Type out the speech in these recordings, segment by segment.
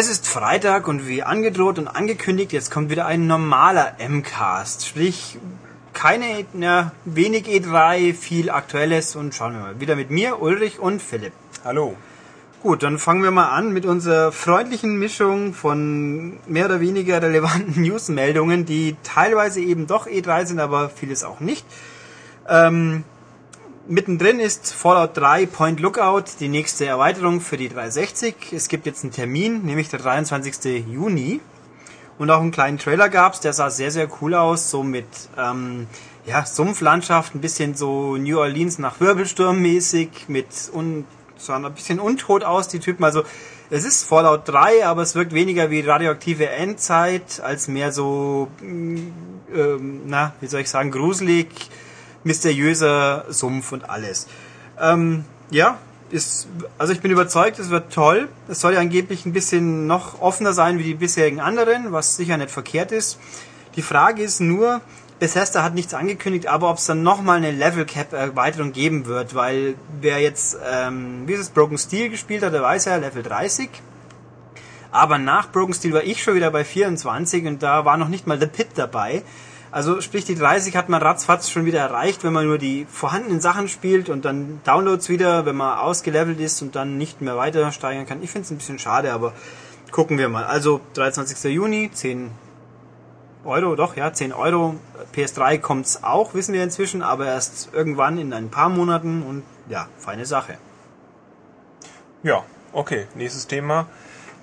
Es ist Freitag und wie angedroht und angekündigt, jetzt kommt wieder ein normaler M-Cast. Sprich, keine, na, wenig E3, viel Aktuelles und schauen wir mal. Wieder mit mir, Ulrich und Philipp. Hallo. Gut, dann fangen wir mal an mit unserer freundlichen Mischung von mehr oder weniger relevanten Newsmeldungen, die teilweise eben doch E3 sind, aber vieles auch nicht. Ähm, mittendrin ist Fallout 3 Point Lookout, die nächste Erweiterung für die 360. Es gibt jetzt einen Termin, nämlich der 23. Juni. Und auch einen kleinen Trailer gab's, der sah sehr, sehr cool aus, so mit ähm, ja, Sumpflandschaft, ein bisschen so New Orleans nach Wirbelsturm mäßig, mit un, so ein bisschen untot aus, die Typen. Also es ist Fallout 3, aber es wirkt weniger wie radioaktive Endzeit, als mehr so, ähm, na, wie soll ich sagen, gruselig, mysteriöser Sumpf und alles. Ähm, ja, ist, also ich bin überzeugt, es wird toll. Es soll ja angeblich ein bisschen noch offener sein wie die bisherigen anderen, was sicher nicht verkehrt ist. Die Frage ist nur, Bethesda hat nichts angekündigt, aber ob es dann nochmal eine Level Cap Erweiterung geben wird, weil wer jetzt, ähm, wie ist es, Broken Steel gespielt hat, der weiß ja, Level 30. Aber nach Broken Steel war ich schon wieder bei 24 und da war noch nicht mal The Pit dabei. Also sprich, die 30 hat man ratzfatz schon wieder erreicht, wenn man nur die vorhandenen Sachen spielt und dann Downloads wieder, wenn man ausgelevelt ist und dann nicht mehr weiter steigern kann. Ich finde es ein bisschen schade, aber gucken wir mal. Also 23. Juni, 10 Euro, doch, ja, 10 Euro. PS3 kommt's auch, wissen wir inzwischen, aber erst irgendwann in ein paar Monaten und ja, feine Sache. Ja, okay, nächstes Thema.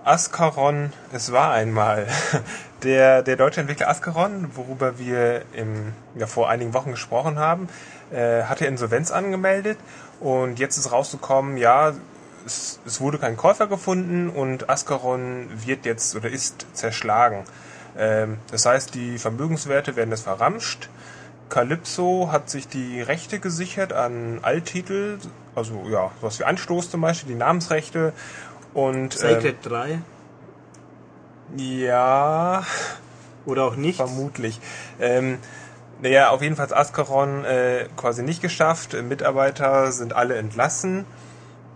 Ascaron, es war einmal. Der, der deutsche Entwickler Ascaron, worüber wir im, ja, vor einigen Wochen gesprochen haben, äh, hatte Insolvenz angemeldet und jetzt ist rausgekommen, ja, es, es wurde kein Käufer gefunden und Ascaron wird jetzt oder ist zerschlagen. Ähm, das heißt, die Vermögenswerte werden jetzt verramscht. Calypso hat sich die Rechte gesichert an Alttitel, also ja, sowas wie Anstoß zum Beispiel, die Namensrechte und Sacred ähm, 3? Ja. Oder auch nicht? Vermutlich. Ähm, naja, auf jeden Fall Ascaron äh, quasi nicht geschafft. Mitarbeiter sind alle entlassen.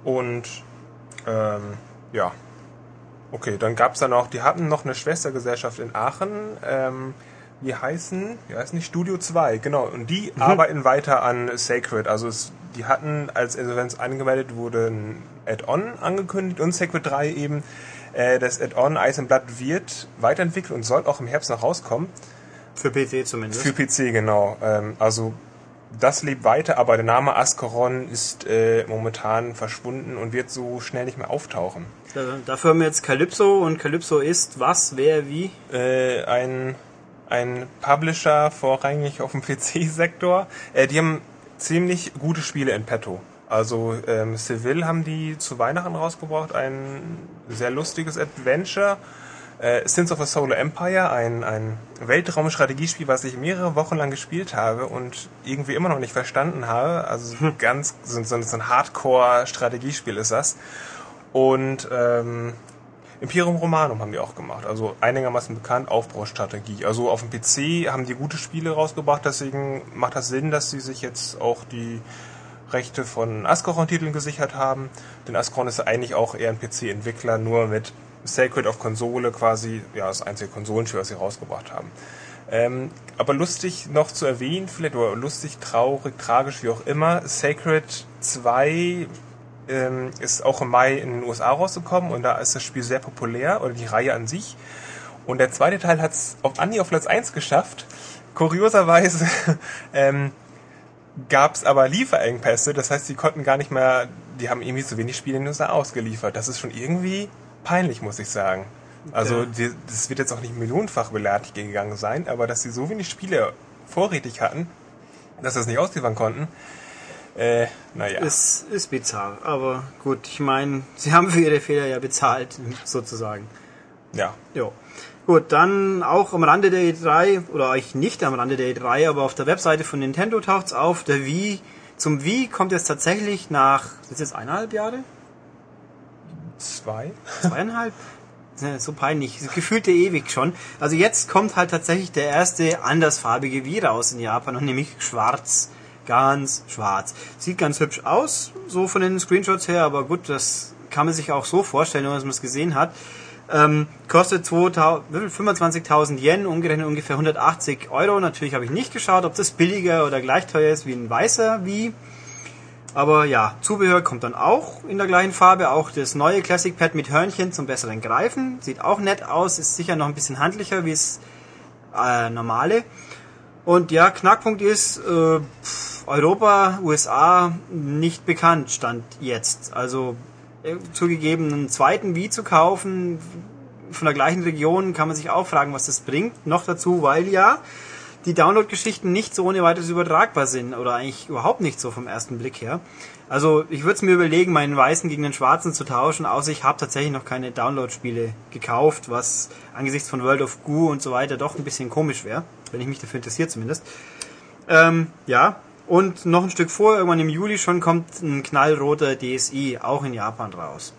Und ähm, ja. Okay, dann gab's dann auch, die hatten noch eine Schwestergesellschaft in Aachen. Ähm, die heißen, wie heißen die? Studio 2, genau. Und die mhm. arbeiten weiter an Sacred. Also es, die hatten, als Insolvenz angemeldet wurde, ein Add-on angekündigt und Sacred 3 eben. Äh, das Add-on Ice and Blood wird weiterentwickelt und soll auch im Herbst noch rauskommen. Für PC zumindest. Für PC, genau. Ähm, also das lebt weiter, aber der Name Ascaron ist äh, momentan verschwunden und wird so schnell nicht mehr auftauchen. Dafür haben wir jetzt Calypso und Calypso ist was, wer, wie? Äh, ein, ein Publisher vorrangig auf dem PC-Sektor. Äh, die haben ziemlich gute Spiele in petto. Also ähm, Seville haben die zu Weihnachten rausgebracht, ein sehr lustiges Adventure. Äh, Sins of a Solar Empire, ein, ein Weltraumstrategiespiel, was ich mehrere Wochen lang gespielt habe und irgendwie immer noch nicht verstanden habe. Also hm. ganz so, so, ein Hardcore-Strategiespiel ist das. Und ähm, Imperium Romanum haben die auch gemacht, also einigermaßen bekannt, Aufbaustrategie. Also auf dem PC haben die gute Spiele rausgebracht, deswegen macht das Sinn, dass sie sich jetzt auch die Rechte von Ascaron-Titeln gesichert haben. Denn Ascaron ist eigentlich auch eher ein PC-Entwickler, nur mit Sacred auf Konsole quasi, ja, das einzige Konsolenspiel, was sie rausgebracht haben. Ähm, aber lustig noch zu erwähnen, vielleicht, oder lustig, traurig, tragisch, wie auch immer, Sacred 2 ähm, ist auch im Mai in den USA rausgekommen und da ist das Spiel sehr populär, oder die Reihe an sich. Und der zweite Teil hat es auf Andi auf Platz 1 geschafft. Kurioserweise ähm, gab es aber Lieferengpässe, das heißt, sie konnten gar nicht mehr, die haben irgendwie zu wenig Spiele in den USA ausgeliefert. Das ist schon irgendwie peinlich, muss ich sagen. Also die, das wird jetzt auch nicht millionenfach beleidigt gegangen sein, aber dass sie so wenig Spiele vorrätig hatten, dass sie es nicht ausliefern konnten, äh, naja. Ist, ist bizarr, aber gut, ich meine, sie haben für ihre Fehler ja bezahlt, sozusagen. Ja. Jo. Gut, dann auch am Rande der E3, oder eigentlich nicht am Rande der E3, aber auf der Webseite von Nintendo taucht's auf, der Wii, zum Wii kommt jetzt tatsächlich nach, sind es jetzt eineinhalb Jahre? Zwei? Zweieinhalb? so peinlich, gefühlte ewig schon. Also jetzt kommt halt tatsächlich der erste andersfarbige Wii raus in Japan und nämlich schwarz. Ganz schwarz. Sieht ganz hübsch aus, so von den Screenshots her, aber gut, das kann man sich auch so vorstellen, wenn man es gesehen hat. Ähm, kostet 25.000 Yen, umgerechnet ungefähr 180 Euro. Natürlich habe ich nicht geschaut, ob das billiger oder gleich teuer ist wie ein weißer wie. Aber ja, Zubehör kommt dann auch in der gleichen Farbe. Auch das neue Classic Pad mit Hörnchen zum besseren Greifen. Sieht auch nett aus. Ist sicher noch ein bisschen handlicher wie das äh, normale. Und ja, Knackpunkt ist, äh, Europa, USA nicht bekannt, stand jetzt. Also äh, zugegeben, einen zweiten Wii zu kaufen von der gleichen Region, kann man sich auch fragen, was das bringt. Noch dazu, weil ja die Download-Geschichten nicht so ohne weiteres übertragbar sind oder eigentlich überhaupt nicht so vom ersten Blick her. Also ich würde es mir überlegen, meinen weißen gegen den schwarzen zu tauschen, außer ich habe tatsächlich noch keine Download-Spiele gekauft, was angesichts von World of Goo und so weiter doch ein bisschen komisch wäre, wenn ich mich dafür interessiert zumindest. Ähm, ja, und noch ein Stück vor, irgendwann im Juli schon, kommt ein knallroter DSI, auch in Japan raus.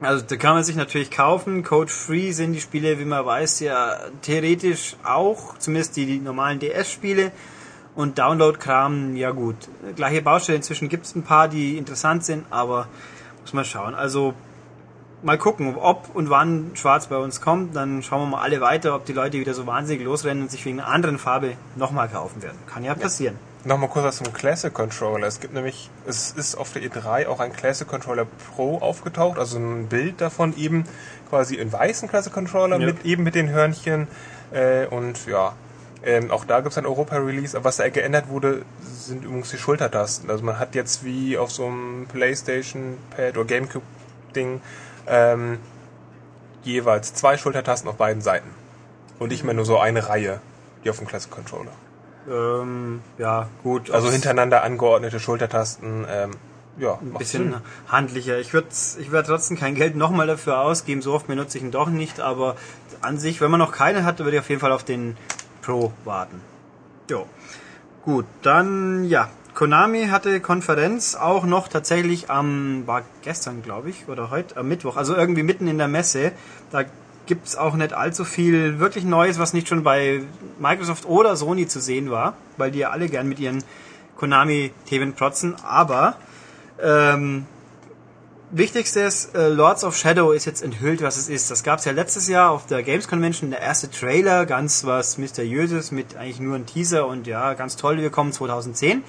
Also da kann man sich natürlich kaufen. Code-free sind die Spiele, wie man weiß, ja theoretisch auch, zumindest die, die normalen DS-Spiele. Und Download-Kram, ja gut. Gleiche Baustelle, inzwischen gibt es ein paar, die interessant sind, aber muss man schauen. Also mal gucken, ob und wann Schwarz bei uns kommt. Dann schauen wir mal alle weiter, ob die Leute wieder so wahnsinnig losrennen und sich wegen einer anderen Farbe nochmal kaufen werden. Kann ja passieren. Ja. Nochmal kurz was zum Classic Controller. Es gibt nämlich, es ist auf der E3 auch ein Classic Controller Pro aufgetaucht, also ein Bild davon eben quasi in weißen Classic Controller ja. mit eben mit den Hörnchen äh, und ja, ähm, auch da gibt es ein Europa-Release, aber was da geändert wurde, sind übrigens die Schultertasten. Also man hat jetzt wie auf so einem Playstation-Pad oder Gamecube-Ding ähm, jeweils zwei Schultertasten auf beiden Seiten. Und nicht mehr nur so eine Reihe, wie auf dem Classic Controller. Ähm, ja, gut. Also hintereinander angeordnete Schultertasten. Ähm, ja, ein bisschen Sinn. handlicher. Ich würde ich werd trotzdem kein Geld nochmal dafür ausgeben. So oft benutze ich ihn doch nicht. Aber an sich, wenn man noch keine hat, würde ich auf jeden Fall auf den Pro warten. Jo. Gut, dann ja. Konami hatte Konferenz auch noch tatsächlich am, war gestern glaube ich, oder heute, am Mittwoch, also irgendwie mitten in der Messe. Da gibt es auch nicht allzu viel wirklich Neues, was nicht schon bei Microsoft oder Sony zu sehen war, weil die ja alle gern mit ihren Konami-Themen protzen. Aber ähm, wichtigstes, äh, Lords of Shadow ist jetzt enthüllt, was es ist. Das gab es ja letztes Jahr auf der Games Convention, der erste Trailer, ganz was Mysteriöses mit eigentlich nur einem Teaser und ja, ganz toll, wir kommen 2010.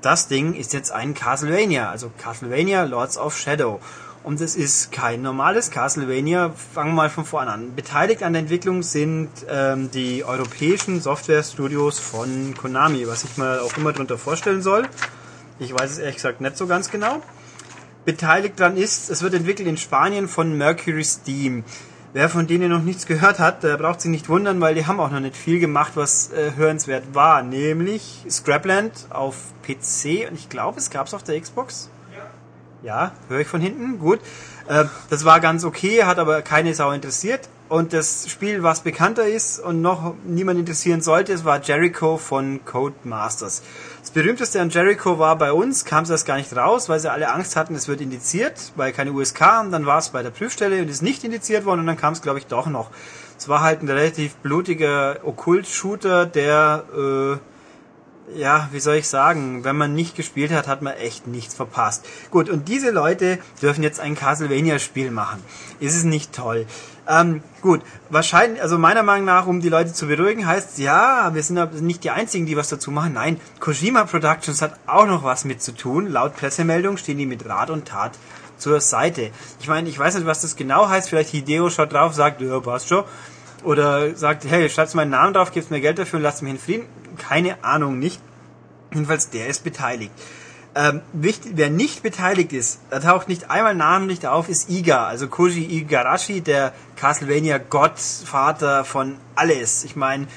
Das Ding ist jetzt ein Castlevania, also Castlevania Lords of Shadow. Und es ist kein normales Castlevania. Fangen wir mal von vorne an. Beteiligt an der Entwicklung sind ähm, die europäischen Softwarestudios von Konami, was ich mal auch immer darunter vorstellen soll. Ich weiß es ehrlich gesagt nicht so ganz genau. Beteiligt daran ist, es wird entwickelt in Spanien von Mercury Steam. Wer von denen noch nichts gehört hat, der braucht sich nicht wundern, weil die haben auch noch nicht viel gemacht, was äh, hörenswert war. Nämlich Scrapland auf PC und ich glaube, es gab es auf der Xbox. Ja, höre ich von hinten. Gut. Äh, das war ganz okay, hat aber keine Sau interessiert. Und das Spiel, was bekannter ist und noch niemand interessieren sollte, es war Jericho von Codemasters. Das berühmteste an Jericho war bei uns, kam es erst gar nicht raus, weil sie alle Angst hatten, es wird indiziert, weil keine USK haben. Dann war es bei der Prüfstelle und ist nicht indiziert worden und dann kam es, glaube ich, doch noch. Es war halt ein relativ blutiger Okkult-Shooter, der äh, ja, wie soll ich sagen, wenn man nicht gespielt hat, hat man echt nichts verpasst. Gut, und diese Leute dürfen jetzt ein Castlevania-Spiel machen. Ist es nicht toll? Ähm, gut, wahrscheinlich, also meiner Meinung nach, um die Leute zu beruhigen, heißt ja, wir sind nicht die Einzigen, die was dazu machen. Nein, Kojima Productions hat auch noch was mit zu tun. Laut Pressemeldung stehen die mit Rat und Tat zur Seite. Ich meine, ich weiß nicht, was das genau heißt. Vielleicht Hideo schaut drauf, sagt, ja, passt schon. Oder sagt, hey, schreibst meinen Namen drauf, gibst mir Geld dafür und lasst mich in Frieden keine Ahnung nicht. Jedenfalls der ist beteiligt. Ähm, wichtig, wer nicht beteiligt ist, da taucht nicht einmal namentlich auf, ist Iga, also Koji Igarashi, der Castlevania Gottvater von alles. Ich meine,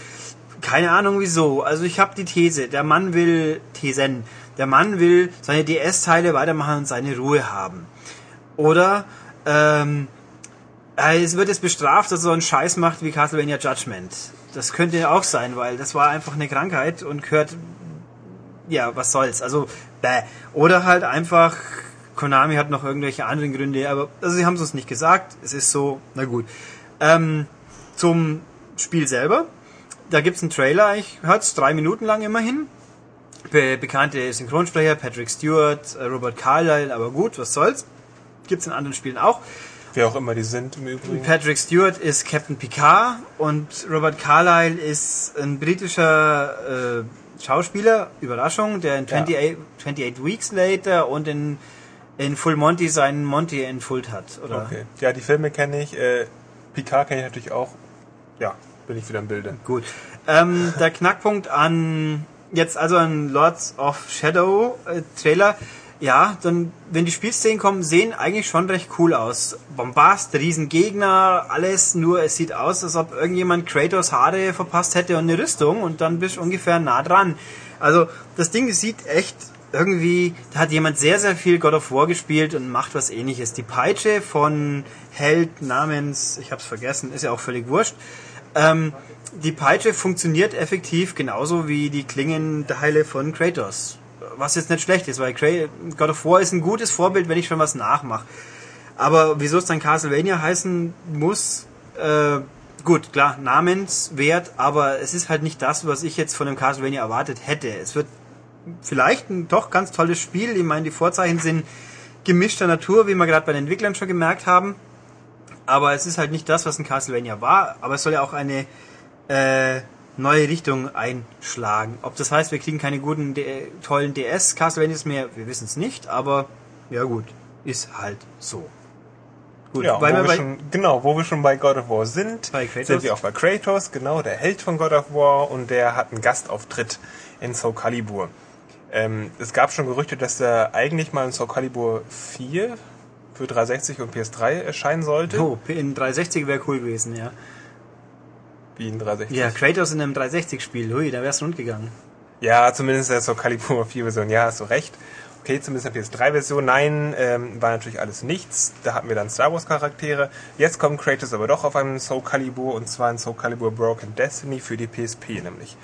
keine Ahnung wieso. Also ich habe die These, der Mann will Thesen. Der Mann will seine DS-Teile weitermachen und seine Ruhe haben. Oder ähm, es wird jetzt bestraft, dass er so einen Scheiß macht wie Castlevania Judgment das könnte auch sein, weil das war einfach eine Krankheit und gehört, ja, was soll's. Also, bäh. Oder halt einfach, Konami hat noch irgendwelche anderen Gründe, aber also sie haben es uns nicht gesagt. Es ist so, na gut. Ähm, zum Spiel selber. Da gibt's einen Trailer, ich hört's drei Minuten lang immerhin. Be bekannte Synchronsprecher, Patrick Stewart, äh, Robert Carlyle, aber gut, was soll's. Gibt's in anderen Spielen auch. Wer auch immer die sind im Übrigen. Patrick Stewart ist Captain Picard und Robert Carlyle ist ein britischer äh, Schauspieler, Überraschung, der in 28, 28 Weeks Later und in, in Full Monty seinen Monty entfullt hat. Oder? Okay. Ja, die Filme kenne ich. Äh, Picard kenne ich natürlich auch. Ja, bin ich wieder im Bilde. Gut. Ähm, der Knackpunkt an jetzt also ein Lords of Shadow äh, Trailer. Ja, dann, wenn die Spielszenen kommen, sehen eigentlich schon recht cool aus. Bombast, Riesengegner, alles, nur es sieht aus, als ob irgendjemand Kratos Haare verpasst hätte und eine Rüstung und dann bist du ungefähr nah dran. Also, das Ding sieht echt irgendwie, da hat jemand sehr, sehr viel God of War gespielt und macht was ähnliches. Die Peitsche von Held namens, ich hab's vergessen, ist ja auch völlig wurscht. Ähm, die Peitsche funktioniert effektiv genauso wie die Klingenteile von Kratos was jetzt nicht schlecht ist, weil God of War ist ein gutes Vorbild, wenn ich schon was nachmache. Aber wieso es dann Castlevania heißen muss, äh, gut, klar, namenswert, aber es ist halt nicht das, was ich jetzt von dem Castlevania erwartet hätte. Es wird vielleicht ein doch ganz tolles Spiel. Ich meine, die Vorzeichen sind gemischter Natur, wie wir gerade bei den Entwicklern schon gemerkt haben. Aber es ist halt nicht das, was ein Castlevania war. Aber es soll ja auch eine äh, neue Richtung einschlagen. Ob das heißt, wir kriegen keine guten, tollen DS Castlevanias mehr, wir wissen es nicht, aber ja gut, ist halt so. Gut, ja, weil wir, wir schon, genau, wo wir schon bei God of War sind, sind wir auch bei Kratos, genau, der Held von God of War und der hat einen Gastauftritt in Soul Calibur. Ähm, es gab schon Gerüchte, dass er eigentlich mal in Soul Calibur 4 für 360 und PS3 erscheinen sollte. Oh, in 360 wäre cool gewesen, ja. Wie ein 360. Ja, Kratos in einem 360-Spiel, hui, da wär's rund gegangen. Ja, zumindest der so Calibur 4-Version, ja, hast du recht. Okay, zumindest eine PS3-Version. Nein, ähm, war natürlich alles nichts. Da hatten wir dann Star Wars-Charaktere. Jetzt kommt Kratos aber doch auf einen Soul Calibur und zwar ein Soul Calibur Broken Destiny für die PSP nämlich.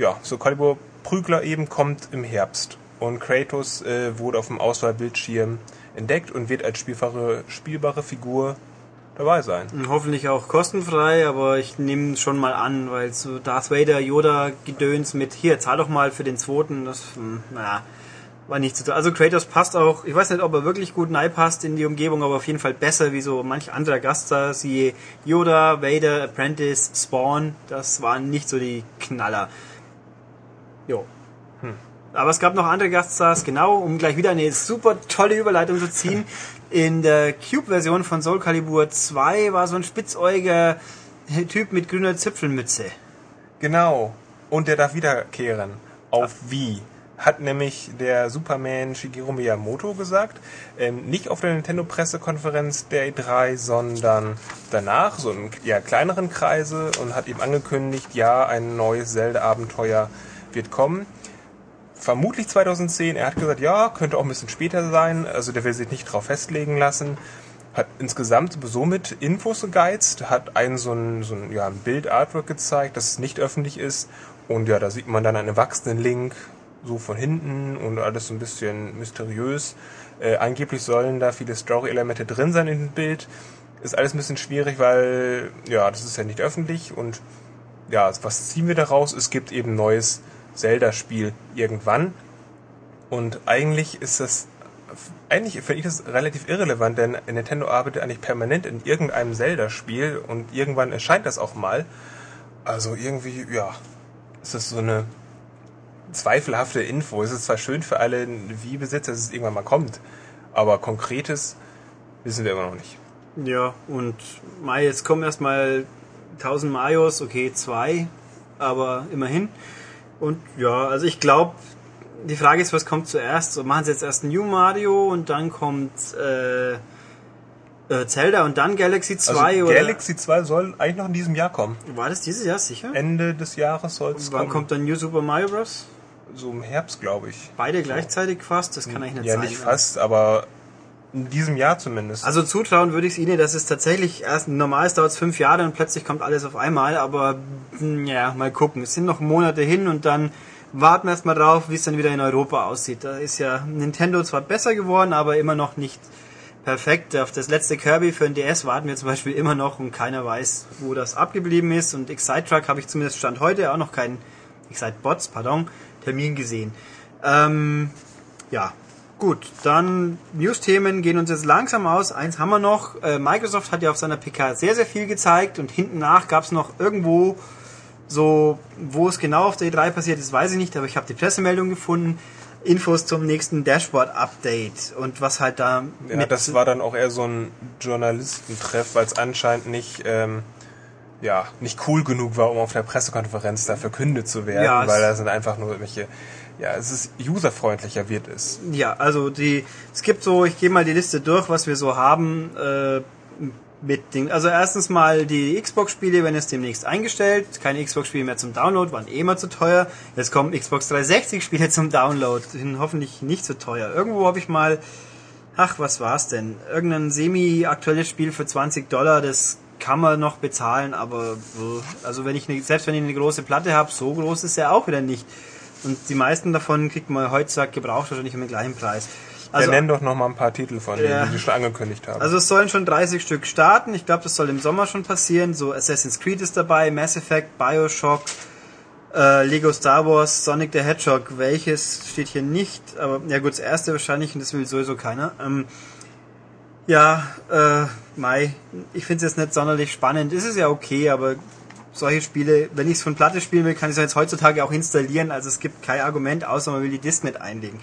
Ja, Soul Calibur Prügler eben kommt im Herbst. Und Kratos äh, wurde auf dem Auswahlbildschirm entdeckt und wird als spielbare, spielbare Figur dabei sein. Und hoffentlich auch kostenfrei, aber ich nehme schon mal an, weil so Darth Vader, Yoda Gedöns mit hier, zahl doch mal für den zweiten, das, hm, naja, war nicht zu tun. Also Kratos passt auch, ich weiß nicht, ob er wirklich gut passt in die Umgebung, aber auf jeden Fall besser wie so manch anderer Gaststar, siehe Yoda, Vader, Apprentice, Spawn, das waren nicht so die Knaller. Jo. Hm. Aber es gab noch andere Gaststars, genau, um gleich wieder eine super tolle Überleitung zu ziehen. In der Cube-Version von Soul Calibur 2 war so ein spitzäugiger Typ mit grüner Zipfelmütze. Genau. Und der darf wiederkehren. Auf wie? Hat nämlich der Superman Shigeru Miyamoto gesagt. Ähm, nicht auf der Nintendo-Pressekonferenz der E3, sondern danach, so in ja, kleineren Kreise und hat ihm angekündigt, ja, ein neues Zelda-Abenteuer wird kommen vermutlich 2010. Er hat gesagt, ja, könnte auch ein bisschen später sein. Also der will sich nicht drauf festlegen lassen. Hat insgesamt somit Infos gegeizt, hat einen so ein, so ein, ja, ein Bild-Artwork gezeigt, das nicht öffentlich ist. Und ja, da sieht man dann einen erwachsenen Link so von hinten und alles so ein bisschen mysteriös. Äh, angeblich sollen da viele Story-Elemente drin sein in dem Bild. Ist alles ein bisschen schwierig, weil ja, das ist ja nicht öffentlich und ja, was ziehen wir daraus? Es gibt eben neues Zelda-Spiel irgendwann. Und eigentlich ist das, eigentlich finde ich das relativ irrelevant, denn Nintendo arbeitet eigentlich permanent in irgendeinem Zelda-Spiel und irgendwann erscheint das auch mal. Also irgendwie, ja, ist das so eine zweifelhafte Info. Es ist zwar schön für alle Wii-Besitzer, dass es irgendwann mal kommt, aber konkretes wissen wir immer noch nicht. Ja, und Mai, jetzt kommen erstmal 1000 Marios, okay, zwei, aber immerhin. Und ja, also ich glaube, die Frage ist, was kommt zuerst? So machen sie jetzt erst New Mario und dann kommt äh, äh, Zelda und dann Galaxy 2 also oder? Galaxy 2 soll eigentlich noch in diesem Jahr kommen. War das dieses Jahr sicher? Ende des Jahres soll es kommen. Wann kommt dann New Super Mario Bros? So im Herbst, glaube ich. Beide gleichzeitig fast? Das kann eigentlich nicht ja, sein. Ja, nicht fast, aber in diesem Jahr zumindest. Also zutrauen würde ich es Ihnen, dass es tatsächlich erst normal dauert es fünf Jahre und plötzlich kommt alles auf einmal, aber hm, ja, mal gucken. Es sind noch Monate hin und dann warten wir erstmal drauf, wie es dann wieder in Europa aussieht. Da ist ja Nintendo zwar besser geworden, aber immer noch nicht perfekt. Auf das letzte Kirby für den DS warten wir zum Beispiel immer noch und keiner weiß, wo das abgeblieben ist. Und Excite Truck habe ich zumindest Stand heute auch noch keinen Excite Bots, pardon, Termin gesehen. Ähm, ja, Gut, dann News-Themen gehen uns jetzt langsam aus. Eins haben wir noch. Äh, Microsoft hat ja auf seiner PK sehr, sehr viel gezeigt und hinten nach gab es noch irgendwo so, wo es genau auf der E3 passiert ist, weiß ich nicht, aber ich habe die Pressemeldung gefunden. Infos zum nächsten Dashboard-Update und was halt da. Ja, das war dann auch eher so ein Journalistentreff, weil es anscheinend nicht. Ähm ja, nicht cool genug war, um auf der Pressekonferenz da verkündet zu werden, ja, weil da sind einfach nur irgendwelche ja, es ist userfreundlicher wird es. Ja, also die, es gibt so, ich gehe mal die Liste durch, was wir so haben äh, mit den, also erstens mal die Xbox-Spiele werden jetzt demnächst eingestellt, keine Xbox-Spiele mehr zum Download, waren eh immer zu teuer. Jetzt kommen Xbox 360-Spiele zum Download, sind hoffentlich nicht so teuer. Irgendwo habe ich mal, ach, was war's denn? Irgendein semi-aktuelles Spiel für 20 Dollar, das kann man noch bezahlen, aber also wenn ich eine, selbst wenn ich eine große Platte habe, so groß ist er auch wieder nicht. Und die meisten davon kriegt man heutzutage gebraucht wahrscheinlich um den gleichen Preis. Also, ja, nenn doch noch mal ein paar Titel von denen, ja, die schon angekündigt haben. Also es sollen schon 30 Stück starten. Ich glaube, das soll im Sommer schon passieren. So Assassin's Creed ist dabei, Mass Effect, Bioshock, äh, Lego Star Wars, Sonic the Hedgehog. Welches steht hier nicht? Aber ja gut, das erste wahrscheinlich und das will sowieso keiner. Ähm, ja, äh, Mai, ich finde es jetzt nicht sonderlich spannend. Ist es ja okay, aber solche Spiele, wenn ich es von Platte spielen will, kann ich es jetzt heutzutage auch installieren. Also es gibt kein Argument, außer man will die Disk mit einlegen.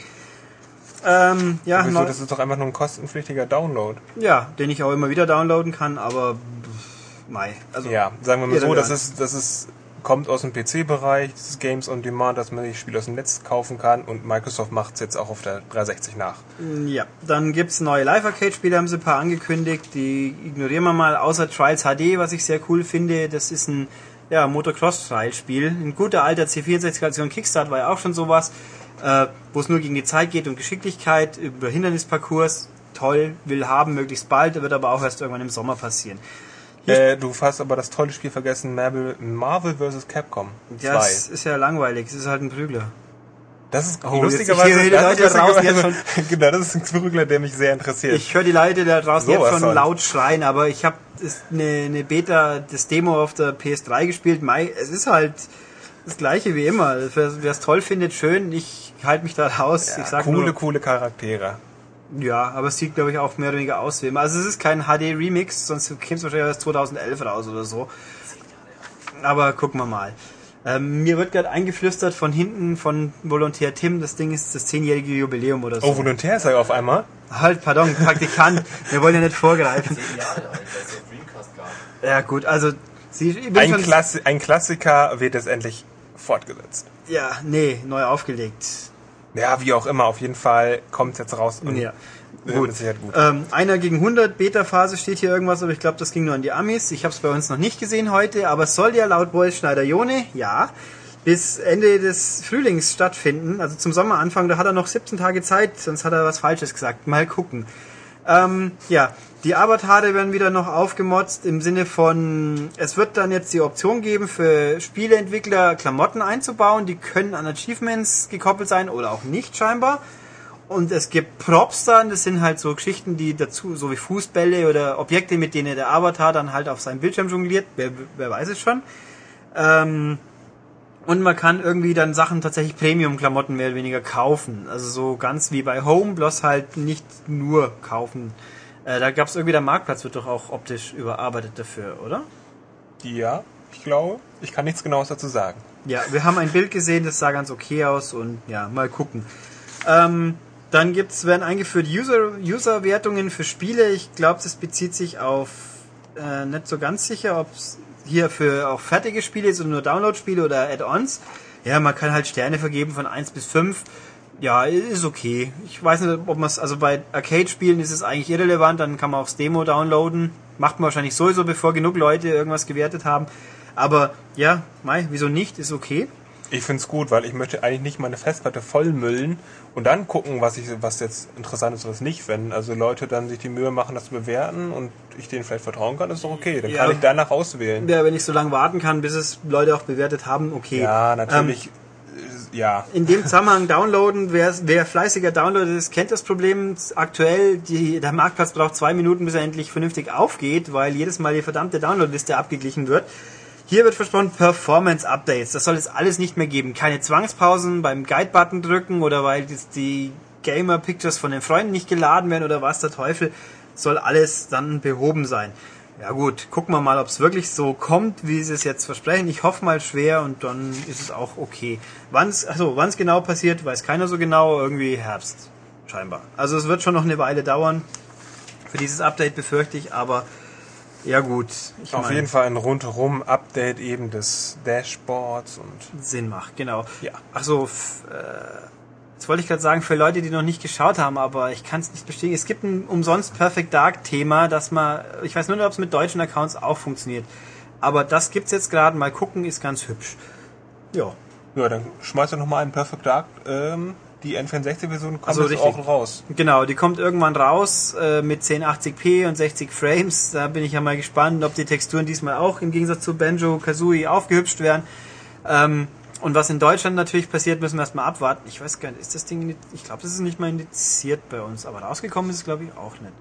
Ähm, ja, Wieso, das ist doch einfach nur ein kostenpflichtiger Download. Ja, den ich auch immer wieder downloaden kann, aber Mai. Also, ja, sagen wir mal so, das ist, das ist kommt aus dem PC-Bereich, das ist Games on Demand, dass man sich Spiele aus dem Netz kaufen kann und Microsoft macht es jetzt auch auf der 360 nach. Ja, dann gibt es neue Live-Arcade-Spiele, haben sie ein paar angekündigt, die ignorieren wir mal, außer Trials HD, was ich sehr cool finde, das ist ein ja, Motocross-Trial-Spiel, ein guter alter C64-Version Kickstart war ja auch schon sowas, äh, wo es nur gegen die Zeit geht und Geschicklichkeit über Hindernisparcours, toll, will haben, möglichst bald, wird aber auch erst irgendwann im Sommer passieren. Äh, du hast aber das tolle Spiel vergessen, Marvel, Marvel vs. Capcom 2. Das ist ja langweilig, es ist halt ein Prügler. Das ist oh, lustigerweise ich das, Leute draußen jetzt schon, genau, das ist ein Prügler, der mich sehr interessiert. Ich höre die Leute da draußen so, jetzt schon laut schreien, aber ich habe eine, eine Beta, das Demo auf der PS3 gespielt. Mai, es ist halt das gleiche wie immer. Wer es toll findet, schön. Ich halte mich da raus. Ja, ich sag coole, nur, coole Charaktere. Ja, aber es sieht, glaube ich, auch mehr oder weniger aus wie immer. Also es ist kein HD-Remix, sonst käme es wahrscheinlich erst 2011 raus oder so. Aber gucken wir mal. Ähm, mir wird gerade eingeflüstert von hinten von Volontär Tim, das Ding ist das 10-jährige Jubiläum oder so. Oh, Volontär ist er auf einmal? Halt, pardon, Praktikant. wir wollen ja nicht vorgreifen. Ja gut, also... Sie, ein, Klassi ein Klassiker wird jetzt endlich fortgesetzt. Ja, nee, neu aufgelegt. Ja, wie auch immer, auf jeden Fall kommt jetzt raus. ja. Gut. gut. Ähm, einer gegen 100 Beta-Phase steht hier irgendwas, aber ich glaube, das ging nur an die Amis. Ich habe es bei uns noch nicht gesehen heute, aber es soll ja laut Boris Schneider-Jone, ja, bis Ende des Frühlings stattfinden, also zum Sommeranfang. Da hat er noch 17 Tage Zeit, sonst hat er was Falsches gesagt. Mal gucken. Ähm, ja, die Avatare werden wieder noch aufgemotzt im Sinne von, es wird dann jetzt die Option geben für Spieleentwickler Klamotten einzubauen, die können an Achievements gekoppelt sein oder auch nicht scheinbar. Und es gibt Props dann, das sind halt so Geschichten, die dazu, so wie Fußbälle oder Objekte, mit denen der Avatar dann halt auf seinem Bildschirm jongliert, wer, wer weiß es schon. Ähm, und man kann irgendwie dann Sachen tatsächlich Premium-Klamotten mehr oder weniger kaufen. Also so ganz wie bei Home, bloß halt nicht nur kaufen. Äh, da gab es irgendwie, der Marktplatz wird doch auch optisch überarbeitet dafür, oder? Ja, ich glaube. Ich kann nichts genaues dazu sagen. Ja, wir haben ein Bild gesehen, das sah ganz okay aus und ja, mal gucken. Ähm, dann gibt's, werden eingeführt User, User-Wertungen für Spiele. Ich glaube, das bezieht sich auf äh, nicht so ganz sicher, ob es hier für auch fertige Spiele ist oder nur Download-Spiele oder Add-ons. Ja, man kann halt Sterne vergeben von 1 bis 5. Ja, ist okay. Ich weiß nicht, ob man es, also bei Arcade-Spielen ist es eigentlich irrelevant, dann kann man auch das Demo downloaden. Macht man wahrscheinlich sowieso, bevor genug Leute irgendwas gewertet haben. Aber ja, Mai, wieso nicht? Ist okay. Ich finde es gut, weil ich möchte eigentlich nicht meine Festplatte vollmüllen und dann gucken, was ich, was jetzt interessant ist, was nicht. Wenn also Leute dann sich die Mühe machen, das zu bewerten und ich denen vielleicht vertrauen kann, ist doch okay. Dann ja. kann ich danach auswählen. Ja, wenn ich so lange warten kann, bis es Leute auch bewertet haben, okay. Ja, natürlich. Ähm, ja. In dem Zusammenhang downloaden, wer, wer fleißiger Downloader ist, kennt das Problem aktuell. Die, der Marktplatz braucht zwei Minuten, bis er endlich vernünftig aufgeht, weil jedes Mal die verdammte Downloadliste abgeglichen wird. Hier wird versprochen Performance Updates. Das soll es alles nicht mehr geben. Keine Zwangspausen beim Guide-Button drücken oder weil die Gamer Pictures von den Freunden nicht geladen werden oder was der Teufel, soll alles dann behoben sein. Ja gut, gucken wir mal, ob es wirklich so kommt, wie sie es jetzt versprechen. Ich hoffe mal schwer und dann ist es auch okay. Wann es also wann's genau passiert, weiß keiner so genau. Irgendwie Herbst scheinbar. Also es wird schon noch eine Weile dauern. Für dieses Update befürchte ich, aber ja gut. Ich Auf mein, jeden Fall ein rundherum Update eben des Dashboards und Sinn macht, genau. Ja. Ach so, äh, Jetzt wollte ich gerade sagen, für Leute, die noch nicht geschaut haben, aber ich kann es nicht bestätigen. Es gibt ein umsonst Perfect Dark Thema, dass man, ich weiß nur ob es mit deutschen Accounts auch funktioniert. Aber das gibt's jetzt gerade. Mal gucken, ist ganz hübsch. Ja. Ja, dann schmeißt du nochmal einen Perfect Dark. Ähm, die N64-Version kommt also jetzt auch raus. Genau, die kommt irgendwann raus äh, mit 1080p und 60 Frames. Da bin ich ja mal gespannt, ob die Texturen diesmal auch im Gegensatz zu Banjo Kazooie aufgehübscht werden. Ähm, und was in Deutschland natürlich passiert, müssen wir erstmal abwarten. Ich weiß gar nicht, ist das Ding, ich glaube, das ist nicht mal indiziert bei uns, aber rausgekommen ist es, glaube ich, auch nicht.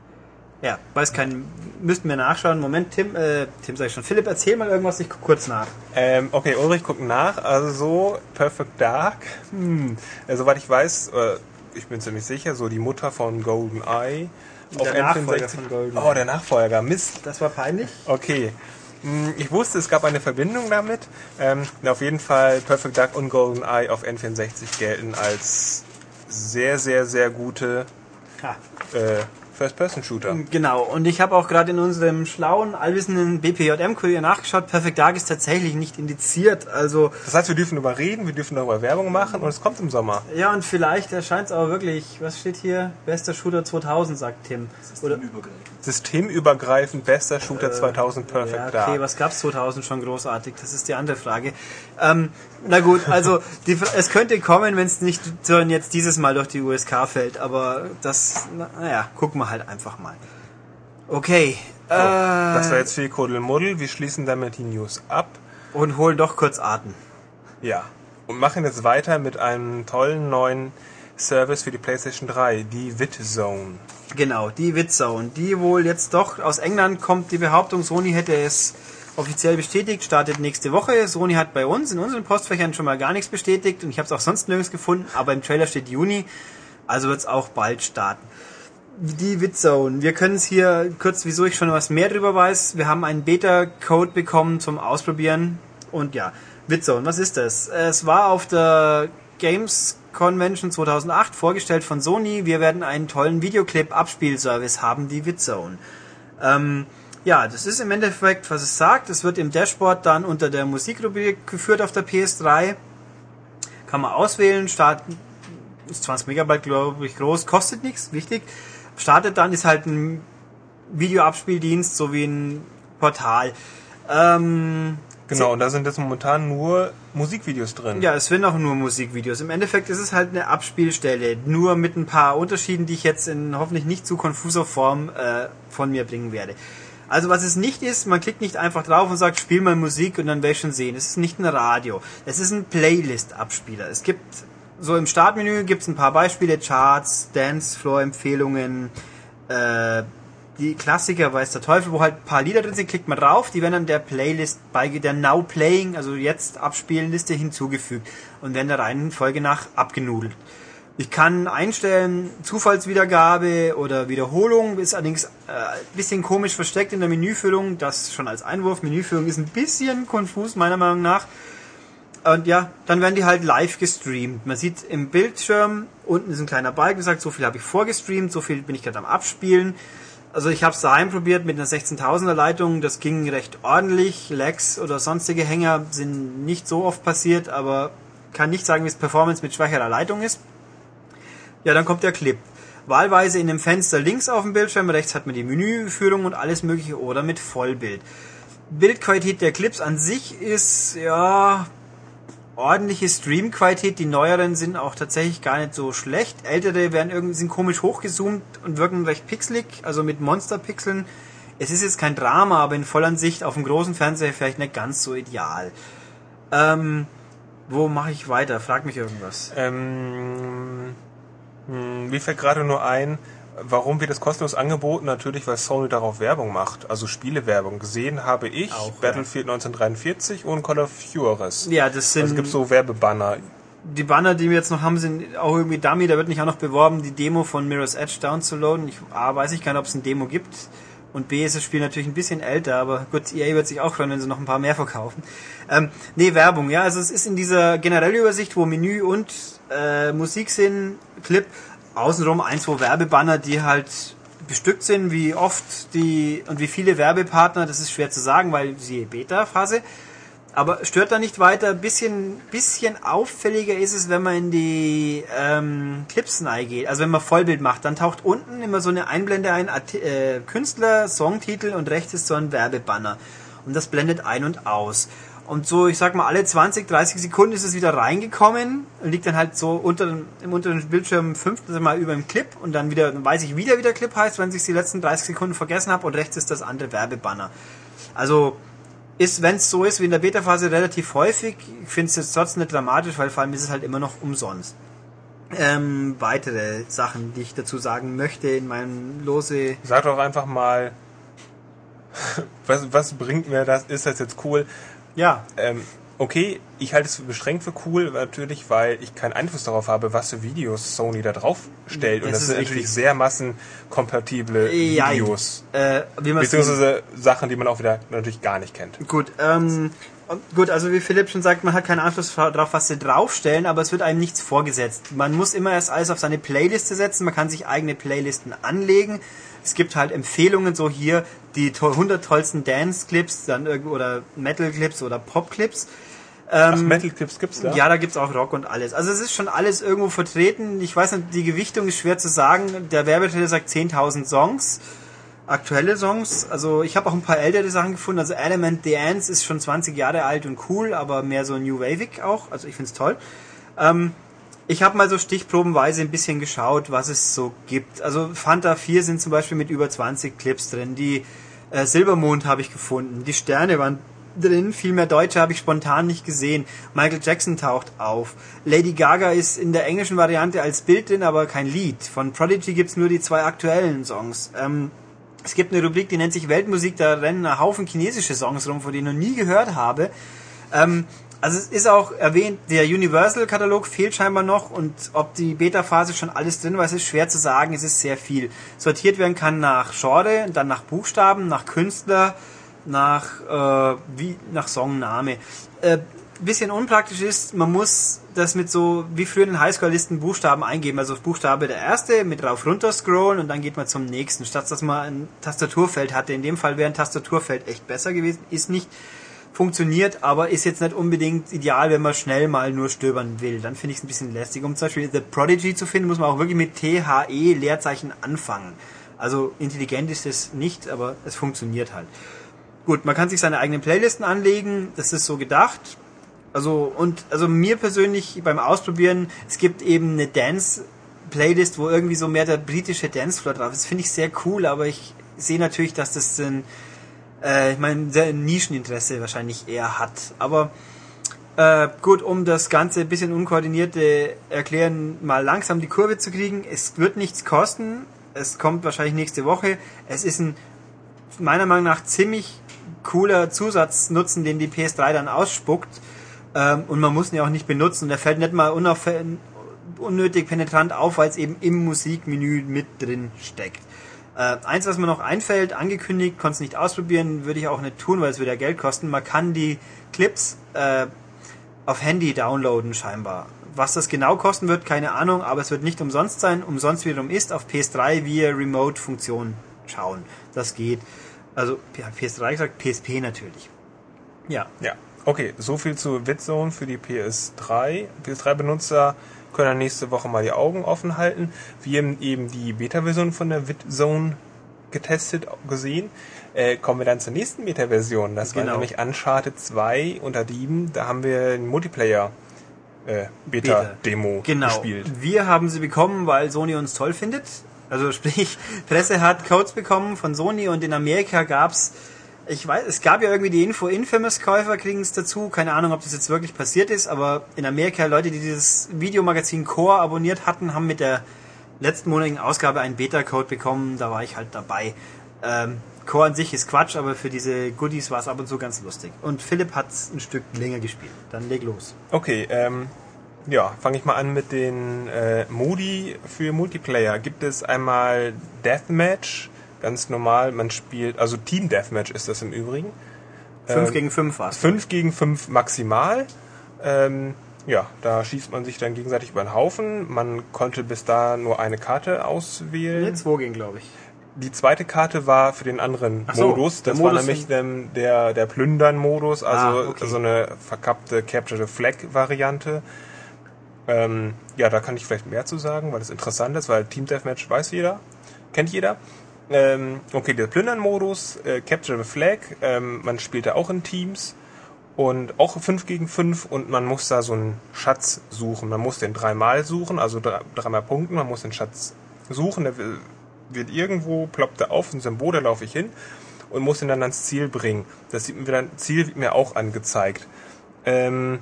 Ja, weiß kein, müssten wir nachschauen. Moment, Tim, äh, Tim sag ich schon. Philipp, erzähl mal irgendwas, ich guck kurz nach. Ähm, okay, Ulrich guckt nach. Also so Perfect Dark, hm, äh, soweit ich weiß, äh, ich bin ziemlich sicher, so die Mutter von Golden Eye. Der Nachfolger von Golden Oh, der Nachfolger, Mist. Das war peinlich. Okay. Hm, ich wusste, es gab eine Verbindung damit. Ähm, auf jeden Fall Perfect Dark und Golden Eye auf N64 gelten als sehr, sehr, sehr gute äh, First-Person-Shooter. Genau, und ich habe auch gerade in unserem schlauen, allwissenden BPJM-Kurier nachgeschaut, Perfect Dark ist tatsächlich nicht indiziert, also... Das heißt, wir dürfen darüber reden, wir dürfen darüber Werbung machen und es kommt im Sommer. Ja, und vielleicht erscheint es aber wirklich, was steht hier? Bester Shooter 2000, sagt Tim. Systemübergreifend. Systemübergreifend bester Shooter äh, 2000 Perfect ja, okay, Dark. Okay, was gab's 2000 schon großartig? Das ist die andere Frage. Ähm, na gut, also die, es könnte kommen, wenn es nicht jetzt dieses Mal durch die USK fällt, aber das, naja, gucken wir halt einfach mal. Okay. So, äh, das war jetzt viel Kuddelmuddel. Wir schließen damit die News ab. Und holen doch kurz Atem. Ja. Und machen jetzt weiter mit einem tollen neuen Service für die PlayStation 3, die VidZone. Genau, die VidZone, die wohl jetzt doch aus England kommt. Die Behauptung, Sony hätte es offiziell bestätigt, startet nächste Woche. Sony hat bei uns in unseren Postfächern schon mal gar nichts bestätigt und ich habe es auch sonst nirgends gefunden, aber im Trailer steht Juni, also wird es auch bald starten. Die Witzone. Wir können es hier kurz, wieso ich schon was mehr drüber weiß. Wir haben einen Beta-Code bekommen zum Ausprobieren und ja, Witzone, was ist das? Es war auf der Games Convention 2008 vorgestellt von Sony. Wir werden einen tollen Videoclip-Abspielservice haben, die Witzone. Ähm, ja, das ist im Endeffekt, was es sagt. Es wird im Dashboard dann unter der Musikrubrik geführt auf der PS3. Kann man auswählen, starten, ist 20 Megabyte, glaube ich, groß, kostet nichts, wichtig. Startet dann, ist halt ein Videoabspieldienst, so wie ein Portal. Ähm, Genau, und da sind jetzt momentan nur Musikvideos drin. Ja, es sind auch nur Musikvideos. Im Endeffekt ist es halt eine Abspielstelle, nur mit ein paar Unterschieden, die ich jetzt in hoffentlich nicht zu konfuser Form äh, von mir bringen werde. Also was es nicht ist, man klickt nicht einfach drauf und sagt, spiel mal Musik und dann werde ich schon sehen. Es ist nicht ein Radio. Es ist ein Playlist-Abspieler. Es gibt, so im Startmenü gibt es ein paar Beispiele, Charts, Dancefloor-Empfehlungen, äh, die Klassiker weiß der Teufel, wo halt ein paar Lieder drin sind, klickt man drauf, die werden dann der Playlist bei der Now Playing, also jetzt abspielen Liste hinzugefügt und werden der Reihenfolge nach abgenudelt. Ich kann einstellen, Zufallswiedergabe oder Wiederholung, ist allerdings äh, bisschen komisch versteckt in der Menüführung, das schon als Einwurf. Menüführung ist ein bisschen konfus, meiner Meinung nach. Und ja, dann werden die halt live gestreamt. Man sieht im Bildschirm, unten ist ein kleiner Balken, sagt, so viel habe ich vorgestreamt, so viel bin ich gerade am Abspielen. Also ich habe es daheim probiert mit einer 16.000er Leitung, das ging recht ordentlich. Lags oder sonstige Hänger sind nicht so oft passiert, aber kann nicht sagen, wie es Performance mit schwächerer Leitung ist. Ja, dann kommt der Clip. Wahlweise in dem Fenster links auf dem Bildschirm, rechts hat man die Menüführung und alles mögliche oder mit Vollbild. Bildqualität der Clips an sich ist, ja, ordentliche Streamqualität. Die neueren sind auch tatsächlich gar nicht so schlecht. Ältere werden irgendwie, sind komisch hochgezoomt und wirken recht pixelig, also mit Monsterpixeln. Es ist jetzt kein Drama, aber in Vollansicht auf dem großen Fernseher vielleicht nicht ganz so ideal. Ähm, wo mache ich weiter? Frag mich irgendwas. Ähm hm, mir fällt gerade nur ein, warum wird das kostenlos angeboten? Natürlich, weil Sony darauf Werbung macht, also Spielewerbung. Gesehen habe ich Auch, Battlefield ja. 1943 und Call of Juarez. Ja, das sind. Also es gibt so Werbebanner. die Banner, die wir jetzt noch haben, sind auch irgendwie Dummy. Da wird nicht auch noch beworben, die Demo von Mirror's Edge downzuladen. Ich A, weiß ich gar nicht, ob es ein Demo gibt. Und B ist das Spiel natürlich ein bisschen älter, aber gut, EA wird sich auch freuen, wenn sie noch ein paar mehr verkaufen. Ähm, nee, Werbung, ja, also es ist in dieser generellen Übersicht, wo Menü und äh, Musik sind, Clip, außenrum ein, zwei Werbebanner, die halt bestückt sind, wie oft die und wie viele Werbepartner, das ist schwer zu sagen, weil sie Beta-Phase. Aber stört da nicht weiter. Bisschen, bisschen auffälliger ist es, wenn man in die ähm, Clips geht. Also wenn man Vollbild macht, dann taucht unten immer so eine Einblende ein, äh, Künstler, Songtitel und rechts ist so ein Werbebanner. Und das blendet ein und aus. Und so, ich sag mal, alle 20, 30 Sekunden ist es wieder reingekommen und liegt dann halt so unter im unteren Bildschirm fünftes Mal über dem Clip und dann wieder, dann weiß ich wieder, wie der Clip heißt, wenn ich die letzten 30 Sekunden vergessen habe und rechts ist das andere Werbebanner. Also, ist, wenn es so ist wie in der Beta-Phase, relativ häufig. Ich finde es jetzt trotzdem nicht dramatisch, weil vor allem ist es halt immer noch umsonst. Ähm, weitere Sachen, die ich dazu sagen möchte in meinem lose. Sag doch einfach mal, was, was bringt mir das? Ist das jetzt cool? Ja. Ähm, okay, ich halte es beschränkt für cool, natürlich, weil ich keinen Einfluss darauf habe, was für Videos Sony da drauf stellt. Das Und das sind richtig. natürlich sehr massenkompatible ja, Videos. Äh, beziehungsweise Sachen, die man auch wieder natürlich gar nicht kennt. Gut, ähm, gut, also wie Philipp schon sagt, man hat keinen Einfluss darauf, was sie draufstellen, aber es wird einem nichts vorgesetzt. Man muss immer erst alles auf seine Playliste setzen, man kann sich eigene Playlisten anlegen. Es gibt halt Empfehlungen, so hier die 100 tollsten Dance-Clips dann oder Metal-Clips oder Pop-Clips. Ähm, Ach, Metal Clips gibt's da? Ja, da gibt's auch Rock und alles. Also es ist schon alles irgendwo vertreten. Ich weiß nicht, die Gewichtung ist schwer zu sagen. Der Werbetrailer sagt 10.000 Songs. Aktuelle Songs. Also ich habe auch ein paar ältere Sachen gefunden. Also Element Dance ist schon 20 Jahre alt und cool, aber mehr so New Wavig auch. Also ich find's toll. Ähm, ich habe mal so stichprobenweise ein bisschen geschaut, was es so gibt. Also Fanta 4 sind zum Beispiel mit über 20 Clips drin. Die äh, Silbermond habe ich gefunden. Die Sterne waren drin. Viel mehr Deutsche habe ich spontan nicht gesehen. Michael Jackson taucht auf. Lady Gaga ist in der englischen Variante als Bild drin, aber kein Lied. Von Prodigy gibt's nur die zwei aktuellen Songs. Ähm, es gibt eine Rubrik, die nennt sich Weltmusik. Da rennen ein Haufen chinesische Songs rum, von denen ich noch nie gehört habe. Ähm, also es ist auch erwähnt, der Universal-Katalog fehlt scheinbar noch und ob die Beta-Phase schon alles drin war, ist schwer zu sagen, es ist sehr viel. Sortiert werden kann nach Genre, dann nach Buchstaben, nach Künstler, nach, äh, wie, nach Songname. Äh, bisschen unpraktisch ist, man muss das mit so, wie früher in den Highscore-Listen Buchstaben eingeben. Also Buchstabe der erste, mit rauf runter scrollen und dann geht man zum nächsten, statt dass man ein Tastaturfeld hatte. In dem Fall wäre ein Tastaturfeld echt besser gewesen. Ist nicht, funktioniert, aber ist jetzt nicht unbedingt ideal, wenn man schnell mal nur stöbern will. Dann finde ich es ein bisschen lästig. Um zum Beispiel The Prodigy zu finden, muss man auch wirklich mit THE Leerzeichen anfangen. Also intelligent ist es nicht, aber es funktioniert halt. Gut, man kann sich seine eigenen Playlisten anlegen, das ist so gedacht. Also und also mir persönlich beim Ausprobieren, es gibt eben eine Dance Playlist, wo irgendwie so mehr der britische Dancefloor drauf ist. Finde ich sehr cool, aber ich sehe natürlich, dass das ein äh, ich meine, Nischeninteresse wahrscheinlich eher hat. Aber äh, gut, um das Ganze ein bisschen unkoordinierte Erklären mal langsam die Kurve zu kriegen, es wird nichts kosten. Es kommt wahrscheinlich nächste Woche. Es ist ein meiner Meinung nach ziemlich cooler Zusatznutzen, den die PS3 dann ausspuckt. Ähm, und man muss ihn ja auch nicht benutzen. Der fällt nicht mal unnötig penetrant auf, weil es eben im Musikmenü mit drin steckt. Äh, eins, was mir noch einfällt, angekündigt, konnte es nicht ausprobieren, würde ich auch nicht tun, weil es würde ja Geld kosten. Man kann die Clips äh, auf Handy downloaden scheinbar. Was das genau kosten wird, keine Ahnung, aber es wird nicht umsonst sein. Umsonst wiederum ist auf PS3 via Remote-Funktion schauen. Das geht. Also PS3 gesagt, PSP natürlich. Ja. Ja. Okay, so viel zu Witzone für die PS3. PS3-Benutzer können dann nächste Woche mal die Augen offen halten. Wir haben eben die Beta-Version von der Witzone getestet, gesehen. Äh, kommen wir dann zur nächsten Beta-Version. Das genau. war nämlich Uncharted 2 unter Dieben. Da haben wir einen Multiplayer äh, Beta-Demo Beta. genau. gespielt. Wir haben sie bekommen, weil Sony uns toll findet. Also sprich, Presse hat Codes bekommen von Sony und in Amerika gab's ich weiß, es gab ja irgendwie die Info, Infamous-Käufer kriegen es dazu. Keine Ahnung, ob das jetzt wirklich passiert ist, aber in Amerika Leute, die dieses Videomagazin Core abonniert hatten, haben mit der letzten monatigen Ausgabe einen Beta-Code bekommen. Da war ich halt dabei. Ähm, Core an sich ist Quatsch, aber für diese Goodies war es ab und zu ganz lustig. Und Philipp hat ein Stück länger gespielt. Dann leg los. Okay, ähm, Ja, fange ich mal an mit den äh, Modi für Multiplayer. Gibt es einmal Deathmatch, ganz normal, man spielt, also Team Deathmatch ist das im Übrigen. 5 Ähm, gegen 5 war's. 5 gegen 5 maximal. Ähm, ja, da schießt man sich dann gegenseitig über den Haufen. Man konnte bis da nur eine Karte auswählen. Nee, 2 gegen, glaube ich. Die zweite Karte war für den anderen so, Modus. Das war Modus nämlich ähm, der, der Plündern-Modus, also Ah, okay. so eine verkappte Capture the Flag-Variante. Ähm, ja, da kann ich vielleicht mehr zu sagen, weil es interessant ist, weil Team Deathmatch weiß jeder, kennt jeder. Ähm, okay, der Plündern-Modus, äh, Capture the Flag, ähm, man spielt da auch in Teams und auch 5 gegen 5 und man muss da so einen Schatz suchen. Man muss den dreimal suchen, also drei- dreimal punkten, man muss den Schatz suchen, der wird irgendwo, ploppt er auf, ein Symbol, da laufe ich hin und muss ihn dann ans Ziel bringen. Das sieht mir dann, Ziel wird mir auch angezeigt. Ähm,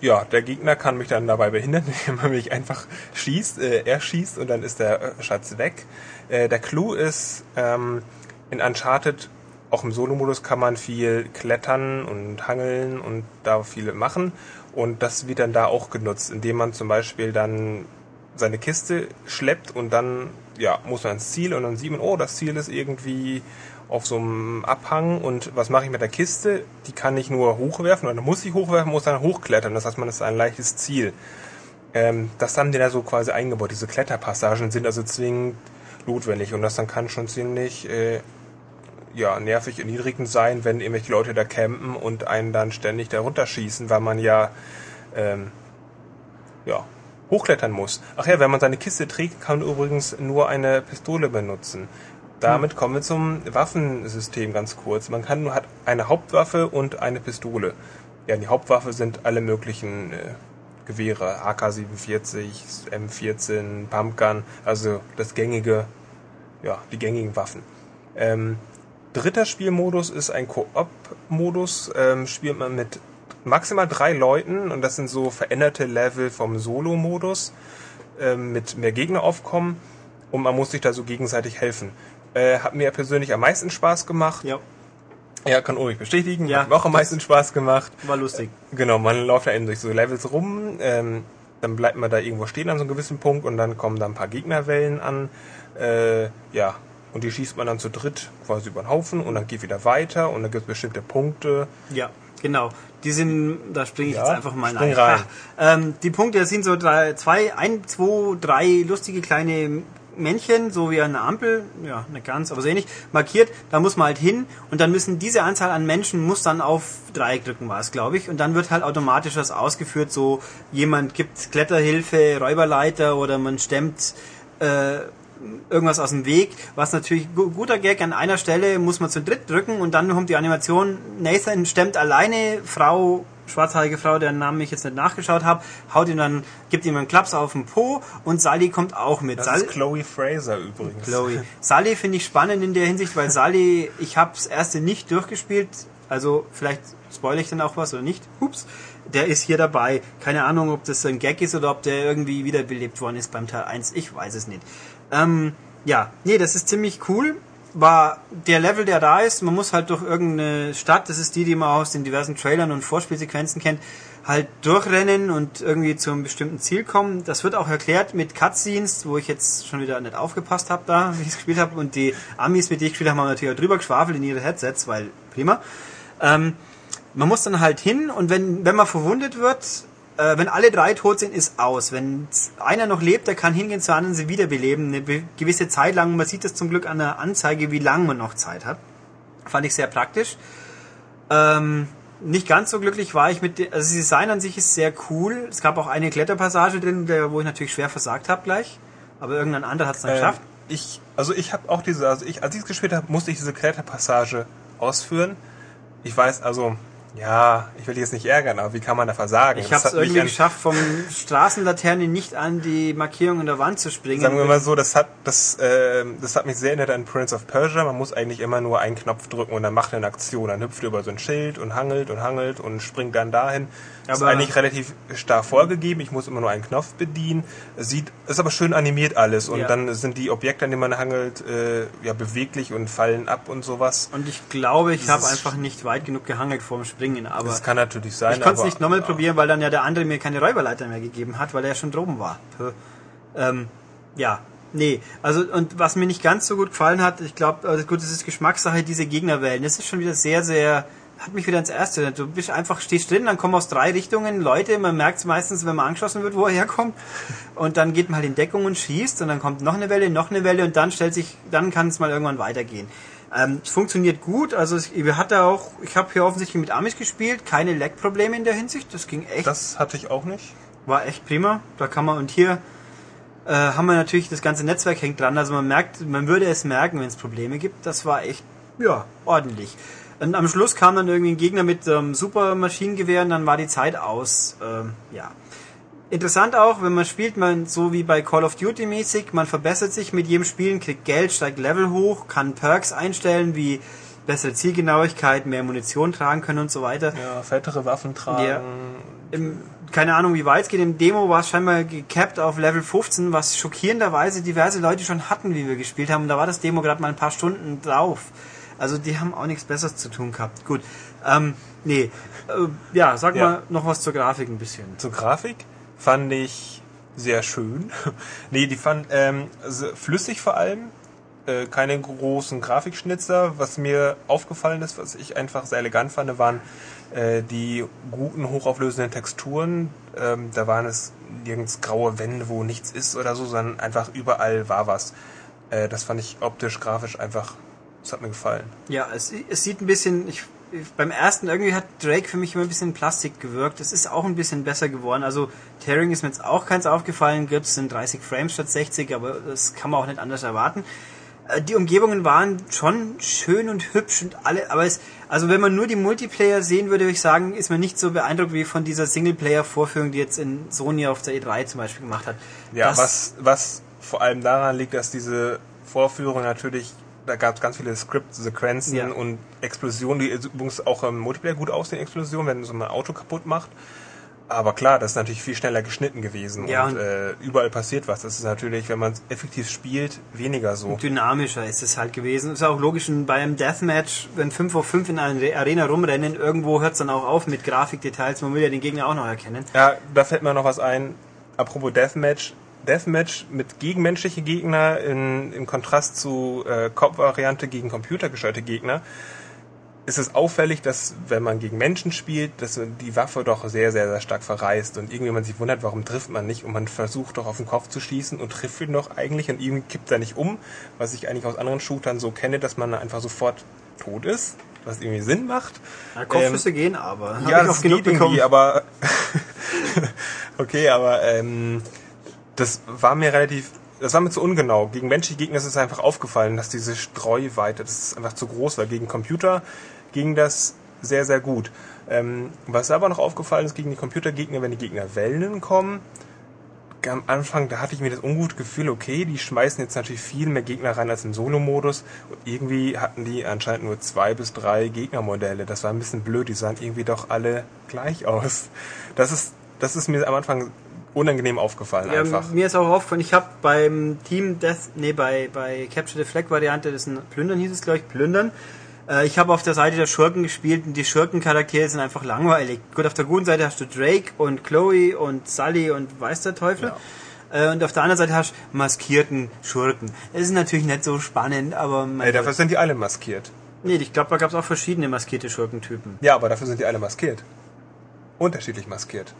ja, der Gegner kann mich dann dabei behindern, indem er mich einfach schießt. Äh, er schießt und dann ist der äh, Schatz weg. Äh, der Clou ist, ähm, in Uncharted, auch im Solo-Modus kann man viel klettern und hangeln und da viele machen. Und das wird dann da auch genutzt, indem man zum Beispiel dann seine Kiste schleppt und dann ja, muss man ans Ziel und dann sieht man, oh, das Ziel ist irgendwie auf so einem Abhang und was mache ich mit der Kiste? Die kann ich nur hochwerfen oder muss ich hochwerfen, muss dann hochklettern. Das heißt, man ist ein leichtes Ziel. Ähm, das haben die da so quasi eingebaut. Diese Kletterpassagen sind also zwingend notwendig und das dann kann schon ziemlich äh, ja, nervig erniedrigend sein, wenn irgendwelche Leute da campen und einen dann ständig da runterschießen, weil man ja ähm, ja, hochklettern muss. Ach ja, wenn man seine Kiste trägt, kann man übrigens nur eine Pistole benutzen. Damit kommen wir zum Waffensystem ganz kurz. Man kann nur hat eine Hauptwaffe und eine Pistole. Ja, die Hauptwaffe sind alle möglichen äh, Gewehre, AK-47, M14, Pumpgun, also das gängige, ja, die gängigen Waffen. Ähm, dritter Spielmodus ist ein Koop-Modus. Ähm, spielt man mit maximal drei Leuten und das sind so veränderte Level vom Solo-Modus ähm, mit mehr Gegneraufkommen und man muss sich da so gegenseitig helfen. Äh, hat mir persönlich am meisten Spaß gemacht. Ja, Ja, kann Ulrich bestätigen. Ja, hat mir auch am meisten Spaß gemacht. war lustig. Genau, man läuft da eben durch so Levels rum, ähm, dann bleibt man da irgendwo stehen an so einem gewissen Punkt und dann kommen da ein paar Gegnerwellen an. Äh, ja, und die schießt man dann zu dritt quasi über den Haufen und dann geht wieder weiter und dann gibt es bestimmte Punkte. Ja, genau. Die sind, da springe ich Ja, jetzt einfach mal rein. rein. Ähm, die Punkte sind so drei, zwei, ein, zwei, drei lustige kleine Männchen, so wie eine Ampel, ja, nicht ganz, aber so ähnlich, markiert. Da muss man halt hin und dann müssen diese Anzahl an Menschen muss dann auf Dreieck drücken, war es, glaube ich. Und dann wird halt automatisch das ausgeführt, so jemand gibt Kletterhilfe, Räuberleiter oder man stemmt äh, irgendwas aus dem Weg, was natürlich gu- guter Gag an einer Stelle muss man zu dritt drücken und dann kommt die Animation, Nathan stemmt alleine, Frau, schwarzhaarige Frau, deren Namen ich jetzt nicht nachgeschaut habe, haut ihm dann, gibt ihm einen Klaps auf den Po und Sally kommt auch mit. Das Sally, ist Chloe Fraser übrigens. Chloe. Sally finde ich spannend in der Hinsicht, weil Sally, ich habe das erste nicht durchgespielt, also vielleicht spoilere ich dann auch was oder nicht. Hups. Der ist hier dabei. Keine Ahnung, ob das so ein Gag ist oder ob der irgendwie wiederbelebt worden ist beim Teil 1. Ich weiß es nicht. Ähm, ja, nee, das ist ziemlich cool. War der Level, der da ist, man muss halt durch irgendeine Stadt, das ist die, die man aus den diversen Trailern und Vorspielsequenzen kennt, halt durchrennen und irgendwie zu einem bestimmten Ziel kommen. Das wird auch erklärt mit Cutscenes, wo ich jetzt schon wieder nicht aufgepasst habe da, wie ich es gespielt habe. Und die Amis, mit denen ich gespielt habe, haben natürlich auch drüber geschwafelt in ihre Headsets, weil prima. Ähm, man muss dann halt hin und wenn, wenn man verwundet wird, äh, wenn alle drei tot sind, ist aus. Wenn einer noch lebt, der kann hingehen zu anderen, sie wiederbeleben, eine gewisse Zeit lang. Man sieht das zum Glück an der Anzeige, wie lange man noch Zeit hat. Fand ich sehr praktisch. Ähm, nicht ganz so glücklich war ich mit, also das Design an sich ist sehr cool. Es gab auch eine Kletterpassage drin, der, wo ich natürlich schwer versagt habe gleich. Aber irgendein anderer hat es dann Äh, geschafft. ich, also ich habe auch diese, also ich, als ich es gespielt habe, musste ich diese Kletterpassage ausführen. Ich weiß, also, ja, ich will dich jetzt nicht ärgern, aber wie kann man da versagen? Ich habe es irgendwie geschafft, vom Straßenlaterne nicht an die Markierung in der Wand zu springen. Sagen wir mal so, das hat, das, äh, das hat mich sehr erinnert an Prince of Persia. Man muss eigentlich immer nur einen Knopf drücken und dann macht er eine Aktion. Dann hüpft er über so ein Schild und hangelt und hangelt und springt dann dahin. Ist Aber- eigentlich relativ starr vorgegeben. Ich muss immer nur einen Knopf bedienen. Es sieht, ist aber schön animiert alles. Und Ja. dann sind die Objekte, an denen man hangelt, äh, ja, beweglich und fallen ab und sowas. Und ich glaube, ich habe ist- einfach nicht weit genug gehangelt vorm Springen. Aber Das kann natürlich sein. ich konnte es nicht nochmal probieren, weil dann ja der andere mir keine Räuberleiter mehr gegeben hat, weil er ja schon droben war. Ähm, ja, nee. Also und was mir nicht ganz so gut gefallen hat, ich glaube, also gut, das ist Geschmackssache, diese Gegnerwellen. Das ist schon wieder sehr, sehr hat mich wieder ins Erste. Du bist einfach, stehst drin, dann kommen aus drei Richtungen Leute, man merkt es meistens, wenn man angeschossen wird, wo er herkommt. Und dann geht man halt in Deckung und schießt und dann kommt noch eine Welle, noch eine Welle und dann stellt sich, dann kann es mal irgendwann weitergehen. Ähm, es funktioniert gut, also ich wir hatte auch, ich habe hier offensichtlich mit Amish gespielt, keine Lag-Probleme in der Hinsicht, das ging echt Das hatte ich auch nicht. war echt prima. Da kann man und hier äh, haben wir natürlich das ganze Netzwerk hängt dran. Also man merkt, man würde es merken, wenn es Probleme gibt. Das war echt ja ordentlich. Und am Schluss kam dann irgendwie ein Gegner mit ähm, super Maschinengewehr und dann war die Zeit aus. Ähm, ja. Interessant auch, wenn man spielt, man so wie bei Call of Duty mäßig, man verbessert sich mit jedem Spielen, kriegt Geld, steigt Level hoch, kann Perks einstellen wie bessere Zielgenauigkeit, mehr Munition tragen können und so weiter. Ja, fettere Waffen tragen. Ja. Im, keine Ahnung, wie weit es geht. Im Demo war es scheinbar gecapped auf Level 15, was schockierenderweise diverse Leute schon hatten, wie wir gespielt haben. Und da war das Demo gerade mal ein paar Stunden drauf. Also die haben auch nichts Besseres zu tun gehabt. Gut. Ähm, nee. Äh, ja, sag Ja. mal noch was zur Grafik ein bisschen. Zur Grafik fand ich sehr schön. nee, die fand ähm, flüssig vor allem. Äh, keine großen Grafikschnitzer. Was mir aufgefallen ist, was ich einfach sehr elegant fand, waren äh, die guten, hochauflösenden Texturen. Ähm, da waren es nirgends graue Wände, wo nichts ist oder so, sondern einfach überall war was. Äh, das fand ich optisch, grafisch einfach, das hat mir gefallen. Ja, es, es sieht ein bisschen, ich, beim ersten irgendwie hat Drake für mich immer ein bisschen Plastik gewirkt. Es ist auch ein bisschen besser geworden. Also Tearing ist mir jetzt auch keins aufgefallen. Grips sind 30 Frames statt 60, aber das kann man auch nicht anders erwarten. Äh, Die Umgebungen waren schon schön und hübsch und alle, aber es, also wenn man nur die Multiplayer sehen würde, würde ich sagen, ist man nicht so beeindruckt wie von dieser Singleplayer-Vorführung, die jetzt in Sony auf der E3 zum Beispiel gemacht hat. Ja, Das- was, was vor allem daran liegt, dass diese Vorführung natürlich, da gab es ganz viele Script-Sequenzen Ja. und Explosionen, die übrigens auch im Multiplayer gut aussehen, Explosionen, wenn so ein Auto kaputt macht. Aber klar, das ist natürlich viel schneller geschnitten gewesen Ja, und und- äh, überall passiert was. Das ist natürlich, wenn man es effektiv spielt, weniger so. dynamischer ist es halt gewesen. Ist auch logisch, bei einem Deathmatch, wenn 5 auf 5 in einer Arena rumrennen, irgendwo hört es dann auch auf mit Grafikdetails. Man will ja den Gegner auch noch erkennen. Ja, da fällt mir noch was ein. Apropos Deathmatch. Deathmatch mit gegenmenschliche Gegner in, im Kontrast zu äh, Kopfvariante gegen computergesteuerte Gegner ist es auffällig, dass wenn man gegen Menschen spielt, dass die Waffe doch sehr, sehr, sehr stark verreißt und irgendwie man sich wundert, warum trifft man nicht und man versucht doch auf den Kopf zu schießen und trifft ihn doch eigentlich und irgendwie kippt er nicht um, was ich eigentlich aus anderen Shootern so kenne, dass man einfach sofort tot ist, was irgendwie Sinn macht. Ja, Kopfschüsse gehen aber. Hab Ja, das geht irgendwie, aber okay, aber ähm, das war mir relativ, das war mir zu ungenau. Gegen menschliche Gegner ist es einfach aufgefallen, dass diese Streuweite, das ist einfach zu groß war. Gegen Computer ging das sehr, sehr gut. Ähm, was aber noch aufgefallen ist gegen die Computergegner, wenn die Gegner Wellen kommen, am Anfang, da hatte ich mir das ungute Gefühl, okay, die schmeißen jetzt natürlich viel mehr Gegner rein als im Solo-Modus. Irgendwie hatten die anscheinend nur zwei bis drei Gegnermodelle. Das war ein bisschen blöd, die sahen irgendwie doch alle gleich aus. Das ist, das ist mir am Anfang unangenehm aufgefallen Ja, einfach. mir ist auch aufgefallen, ich habe beim Team Death, nee, bei, bei Capture the Flag Variante, das ist ein Plündern hieß es, glaube ich, Plündern. Äh, ich habe auf der Seite der Schurken gespielt und die Schurkencharaktere sind einfach langweilig. Gut, auf der guten Seite hast du Drake und Chloe und Sully und weiß der Teufel. Äh, Und auf der anderen Seite hast du maskierten Schurken. Das ist natürlich nicht so spannend, aber Ey, dafür Gott. sind die alle maskiert. nee, ich glaube, da gab es auch verschiedene maskierte Schurkentypen. Ja, aber dafür sind die alle maskiert. Unterschiedlich maskiert.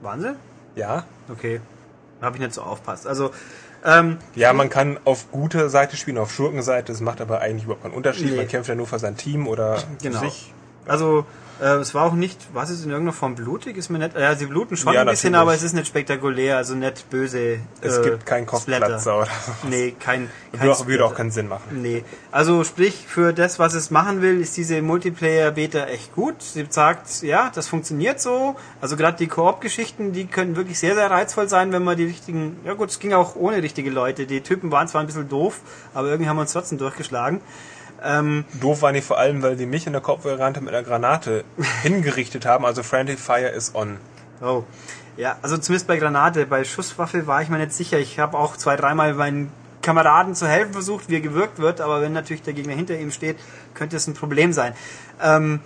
Waren sie? Ja? Okay. Habe ich nicht so aufpasst. Also, ähm, Ja, man kann auf gute Seite spielen, auf Schurkenseite. Das macht aber eigentlich überhaupt keinen Unterschied. Nee. Man kämpft ja nur für sein Team oder Genau. sich. Also, äh, es war auch nicht, was ist in irgendeiner Form blutig? Ist mir nicht, ja, sie bluten schon Ja, ein bisschen, natürlich. aber es ist nicht spektakulär, also nicht böse. Es äh, gibt keinen Splatter. Kopfplatzer oder so. Nee, kein, kein Würde auch, würde auch keinen Sinn machen. Nee. Also sprich, für das, was es machen will, ist diese Multiplayer-Beta echt gut. Sie sagt, ja, das funktioniert so. Also gerade die Koop-Geschichten, die können wirklich sehr, sehr reizvoll sein, wenn man die richtigen, ja gut, es ging auch ohne richtige Leute. Die Typen waren zwar ein bisschen doof, aber irgendwie haben wir uns trotzdem durchgeschlagen. Ähm, Doof waren die vor allem, weil die mich in der Kopfvariante mit einer Granate hingerichtet haben. Also Friendly Fire is on. oh. Ja, also zumindest bei Granate, bei Schusswaffe war ich mir nicht sicher. Ich habe auch zwei, dreimal meinen Kameraden zu helfen versucht, wie er gewirkt wird, aber wenn natürlich der Gegner hinter ihm steht, könnte es ein Problem sein. Ähm,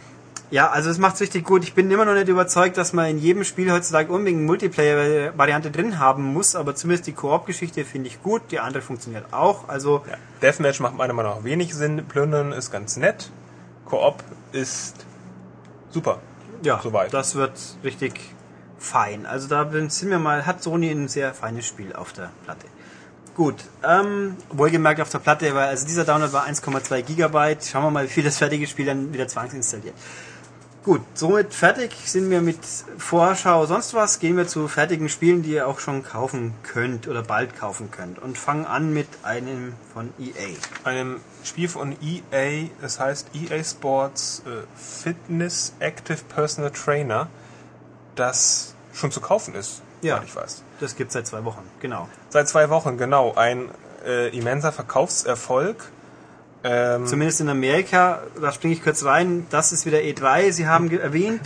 ja, also es macht's richtig gut. Ich bin immer noch nicht überzeugt, dass man in jedem Spiel heutzutage unbedingt eine Multiplayer-Variante drin haben muss, aber zumindest die Koop-Geschichte finde ich gut, die andere funktioniert auch. Also Ja. Deathmatch macht meiner Meinung nach wenig Sinn. Plündern ist ganz nett. Koop ist super. ja, Soweit. das wird richtig fein. Also da sind wir mal, hat Sony ein sehr feines Spiel auf der Platte. Gut, ähm, wohlgemerkt auf der Platte, weil also dieser Download war 1,2 Gigabyte. Schauen wir mal, wie viel das fertige Spiel dann wieder zwangsinstalliert. Gut, somit fertig sind wir mit Vorschau sonst was. Gehen wir zu fertigen Spielen, die ihr auch schon kaufen könnt oder bald kaufen könnt. Und fangen an mit einem von EA. Einem Spiel von EA, es heißt EA Sports äh, Fitness Active Personal Trainer, das schon zu kaufen ist, Ja. ich weiß. Das gibt's seit zwei Wochen, genau. Seit zwei Wochen, genau. Ein äh, immenser Verkaufserfolg. Ähm, Zumindest in Amerika, da springe ich kurz rein, das ist wieder E3. Sie haben erwähnt,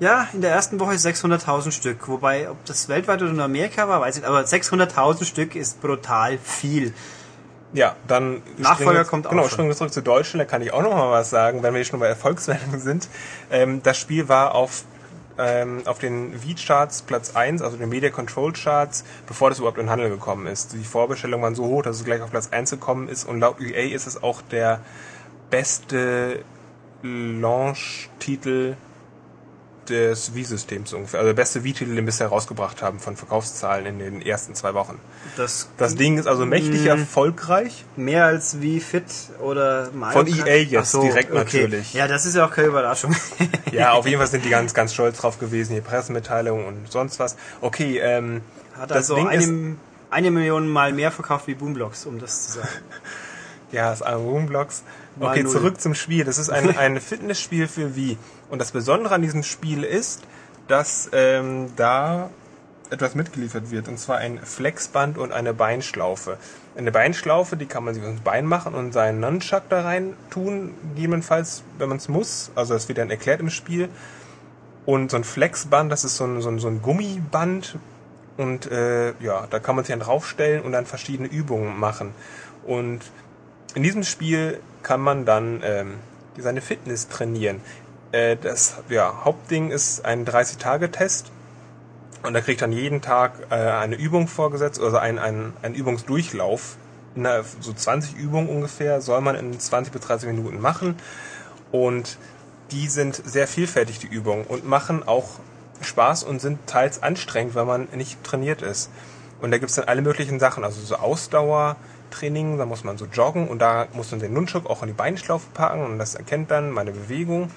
ja, in der ersten Woche 600.000 Stück. Wobei, ob das weltweit oder nur Amerika war, weiß ich nicht. Aber 600.000 Stück ist brutal viel. Ja, dann Nachfolger wir- kommt auch Genau, springen wir zurück zu Deutschland, da kann ich auch noch mal was sagen, wenn wir schon bei Erfolgsmeldungen sind. Ähm, das Spiel war auf, ähm, auf den V-Charts Platz 1, also den Media Control Charts, bevor das überhaupt in den Handel gekommen ist. Die Vorbestellungen waren so hoch, dass es gleich auf Platz 1 gekommen ist und laut EA ist es auch der beste Launch-Titel des Wii-Systems ungefähr. Also der beste Wii-Titel, den wir bisher rausgebracht haben von Verkaufszahlen in den ersten zwei Wochen. Das Das Ding ist also mächtig Mm. erfolgreich. mehr als wie Fit oder Mario Von Kart. EA jetzt Ach direkt natürlich. Ja, das ist ja auch keine Überraschung. Ja, auf jeden Fall sind die ganz, ganz stolz drauf gewesen, die Pressemitteilung und sonst was. Okay, ähm, Hat das also Ding ist, eine, eine Million mal mehr verkauft wie Boomblocks, um das zu sagen. ja, das ist ein Roomblocks. Mal Okay, zurück zum Spiel. Das ist ein, ein Fitnessspiel für Wii. Und das Besondere an diesem Spiel ist, dass ähm, da etwas mitgeliefert wird. Und zwar ein Flexband und eine Beinschlaufe. Eine Beinschlaufe, die kann man sich ins Bein machen und seinen Nunchuck da rein tun, gegebenenfalls, wenn man es muss. Also das wird dann erklärt im Spiel. Und so ein Flexband, das ist so ein, so ein, so ein Gummiband. Und äh, ja, da kann man sich dann draufstellen und dann verschiedene Übungen machen. Und in diesem Spiel kann man dann ähm, seine Fitness trainieren. Äh, das ja, Hauptding ist ein 30-Tage-Test. Und da kriegt dann jeden Tag äh, eine Übung vorgesetzt, also ein, ein, ein Übungsdurchlauf. Na, so 20 Übungen ungefähr soll man in 20 bis 30 Minuten machen. Und die sind sehr vielfältig, die Übungen, und machen auch Spaß und sind teils anstrengend, wenn man nicht trainiert ist. Und da gibt's dann alle möglichen Sachen, also so Ausdauertraining, da muss man so joggen und da muss man den Nunchuk auch in die Beinschlaufe packen und das erkennt dann meine Bewegung.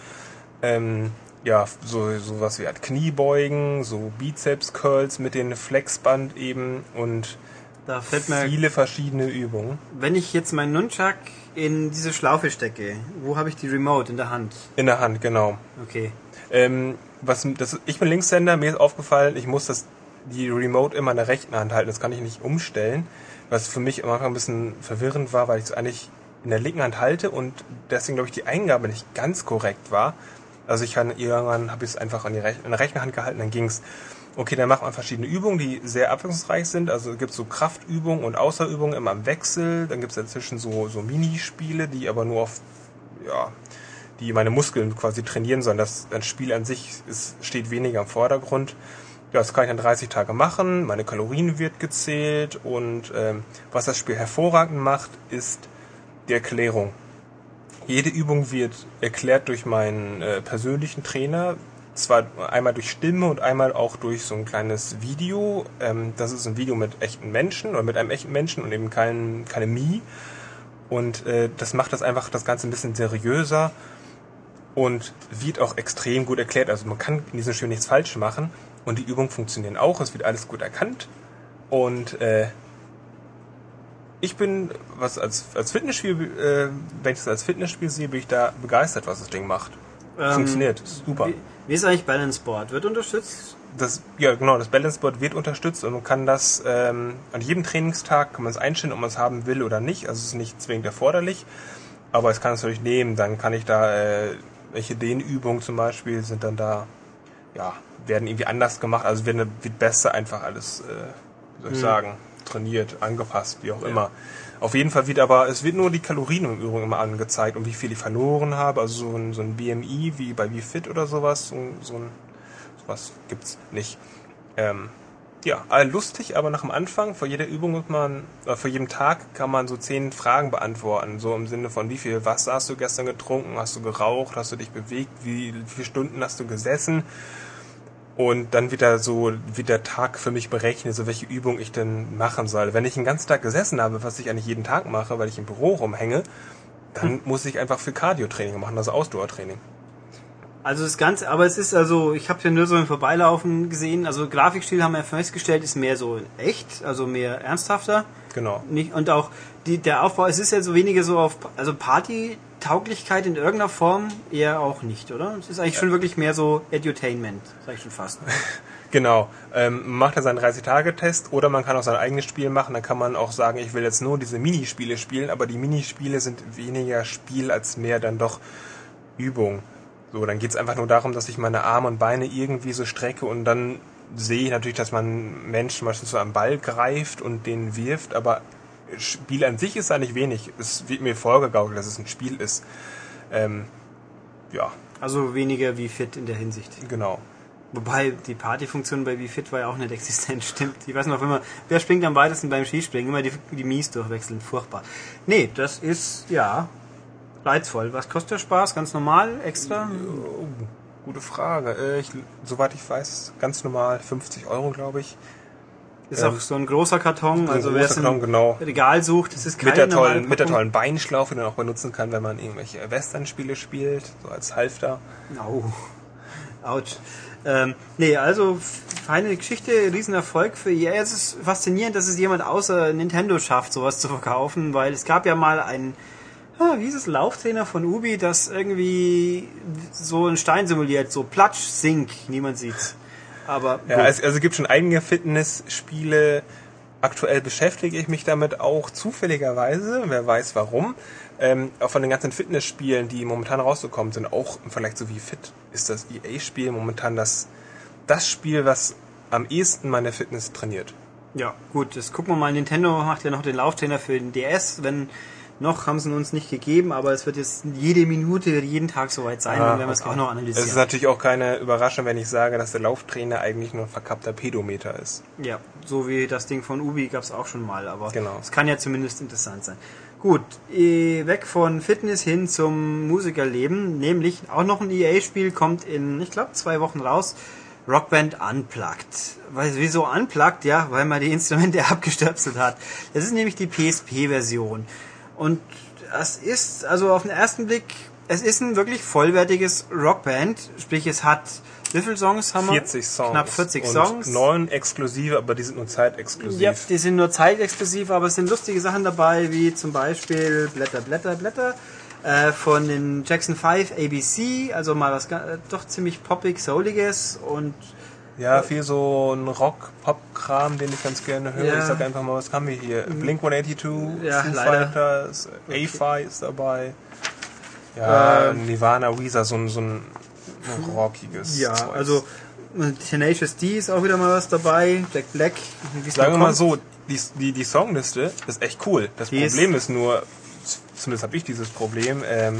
Ähm, ja, so sowas wie halt Kniebeugen, so Bizeps-Curls mit den Flexband eben und Da fällt mir, viele verschiedene Übungen. wenn ich jetzt meinen Nunchuck in diese Schlaufe stecke, wo habe ich die Remote in der Hand? In der Hand, genau. Okay. Ähm, was, das, ich bin Linkshänder, mir ist aufgefallen, ich muss das, die Remote immer in der rechten Hand halten, das kann ich nicht umstellen, was für mich am Anfang ein bisschen verwirrend war, weil ich es eigentlich in der linken Hand halte und deswegen glaube ich die Eingabe nicht ganz korrekt war. Also ich kann irgendwann habe ich es einfach an, die Rech in der rechten Hand gehalten, dann ging's. Okay, dann macht man verschiedene Übungen, die sehr abwechslungsreich sind. Also gibt so Kraftübungen und Ausdauerübungen immer im Wechsel. Dann gibt es dazwischen so, so Minispiele, die aber nur auf ja, die meine Muskeln quasi trainieren sollen. Das, das Spiel an sich ist, steht weniger im Vordergrund. Ja, das kann ich dann 30 Tage machen. Meine Kalorien wird gezählt und ähm, was das Spiel hervorragend macht, ist die Erklärung. Jede Übung wird erklärt durch meinen äh, persönlichen Trainer. Zwar einmal durch Stimme und einmal auch durch so ein kleines Video. Ähm, das ist ein Video mit echten Menschen oder mit einem echten Menschen und eben kein, keine Mie. Und äh, das macht das einfach das Ganze ein bisschen seriöser und wird auch extrem gut erklärt. Also man kann in diesem Spiel nichts falsch machen und die Übungen funktionieren auch. Es wird alles gut erkannt und äh, ich bin, was als, als Fitnessspiel, äh, wenn ich es als Fitnessspiel sehe, bin ich da begeistert, was das Ding macht. Ähm, Funktioniert, super. Wie, wie ist eigentlich Balance Board? Wird unterstützt? Das, ja, genau, das Balance Board wird unterstützt und man kann das ähm, an jedem Trainingstag kann man es einstellen, ob man es haben will oder nicht. Also es ist nicht zwingend erforderlich. Aber es kann es natürlich nehmen, dann kann ich da, äh, welche Dehnübungen zum Beispiel sind dann da, ja, werden irgendwie anders gemacht, also wird, wird besser einfach alles, äh, wie soll ich Mhm. sagen, trainiert, angepasst, wie auch immer. Auf jeden Fall wird aber, es wird nur die Kalorien im Übrigen immer angezeigt und wie viel ich verloren habe, also so ein, so ein BMI wie bei WeFit oder sowas, so, so ein, sowas gibt's nicht. Ähm, ja, äh, lustig, aber nach dem Anfang, vor jeder Übung muss man, äh, vor jedem Tag kann man so zehn Fragen beantworten. So im Sinne von, wie viel Wasser hast du gestern getrunken, hast du geraucht, hast du dich bewegt, wie, wie viele Stunden hast du gesessen? Und dann wird da so, wird der Tag für mich berechnet, so welche Übung ich denn machen soll. Wenn ich den ganzen Tag gesessen habe, was ich eigentlich jeden Tag mache, weil ich im Büro rumhänge, dann muss ich einfach viel Cardio-Training machen, also Ausdauertraining. Also das Ganze, aber es ist also, ich habe ja nur so im Vorbeilaufen gesehen, also Grafikstil haben wir festgestellt, ist mehr so echt, also mehr ernsthafter. Genau. Nicht, und auch die, der Aufbau, es ist ja so weniger so auf, also Party-Tauglichkeit in irgendeiner Form eher auch nicht, oder? Es ist eigentlich schon wirklich mehr so Edutainment, sag ich schon fast. Genau. Ähm, man macht ja seinen 30-Tage-Test oder man kann auch sein eigenes Spiel machen. Dann kann man auch sagen, ich will jetzt nur diese Minispiele spielen, aber die Minispiele sind weniger Spiel als mehr dann doch Übung. So, dann geht's einfach nur darum, dass ich meine Arme und Beine irgendwie so strecke und dann sehe ich natürlich, dass man Mensch zum Beispiel so am Ball greift und den wirft, aber Spiel an sich ist eigentlich wenig. Es wird mir vorgegaukelt, dass es ein Spiel ist. Ähm, ja, Also weniger wie fit in der Hinsicht. genau. Wobei die Partyfunktion bei wie fit war ja auch nicht existent, stimmt. Ich weiß noch immer, wer springt am weitesten beim Skispringen? Immer die, die Mies durchwechseln, furchtbar. Nee, das ist, ja, reizvoll. Was kostet der Spaß? Ganz normal, extra? Oh, gute Frage. Äh, ich, soweit ich weiß, ganz normal 50 Euro, glaube ich. Ist Ja. auch so ein großer Karton, also wer es im genau. Regal sucht, das ist keine Mit der, normale tollen, mit der tollen Beinschlaufe, die man auch benutzen kann, wenn man irgendwelche Western-Spiele spielt, so als Halfter. Au. Autsch. Ähm, nee, also feine Geschichte, Riesenerfolg für EA. Es ist faszinierend, dass es jemand außer Nintendo schafft, sowas zu verkaufen, weil es gab ja mal einen, ah, wie ist es, Lauftrainer von Ubi, das irgendwie so einen Stein simuliert, so Platsch, Sink, niemand sieht's. Aber Ja, also, also es gibt schon eigene Fitnessspiele. Aktuell beschäftige ich mich damit auch zufälligerweise, wer weiß warum. Ähm, auch von den ganzen Fitnessspielen, die momentan rausgekommen sind, auch im Vergleich zu wie fit ist das EA-Spiel momentan das, das Spiel, was am ehesten meine Fitness trainiert. Ja, gut, das gucken wir mal. Nintendo macht ja noch den Lauftrainer für den DS. Wenn noch haben sie uns nicht gegeben, aber es wird jetzt jede Minute, jeden Tag soweit sein, dann werden wir es auch noch Es ist analysieren. natürlich auch keine Überraschung, wenn ich sage, dass der Lauftrainer eigentlich nur ein verkappter Pedometer ist. Ja, so wie das Ding von Ubi gab es auch schon mal, aber Genau. es kann ja zumindest interessant sein. Gut, eh, weg von Fitness hin zum Musikerleben, nämlich auch noch ein EA-Spiel kommt in, ich glaube, zwei Wochen raus. Rockband Unplugged. Weil, wieso Unplugged? Ja, weil man die Instrumente abgestöpselt hat. Das ist nämlich die PSP-Version. Und das ist, also auf den ersten Blick, es ist ein wirklich vollwertiges Rockband. Sprich, es hat, wie viele Songs haben wir? 40 Songs. Knapp 40 und Songs. Neun exklusive, aber die sind nur zeitexklusiv. Ja, die sind nur zeitexklusiv, aber es sind lustige Sachen dabei, wie zum Beispiel Blätter, Blätter, Blätter äh, von den Jackson 5 ABC, also mal was äh, doch ziemlich poppig, souliges und Ja, viel so ein Rock-Pop-Kram, den ich ganz gerne höre. Ja. Ich sag einfach mal, was haben wir hier? Blink 182, Ja, Foo. Fighters, A-Fi ist dabei. Ja, Ähm. Nirvana, Weezer, so ein, so ein rockiges ja, Zeugs. also äh, Tenacious D ist auch wieder mal was dabei, Jack Black. Sagen wir mal so, die, die, die Songliste ist echt cool. Das Die ist- Problem ist nur, z- zumindest habe ich dieses Problem, ähm,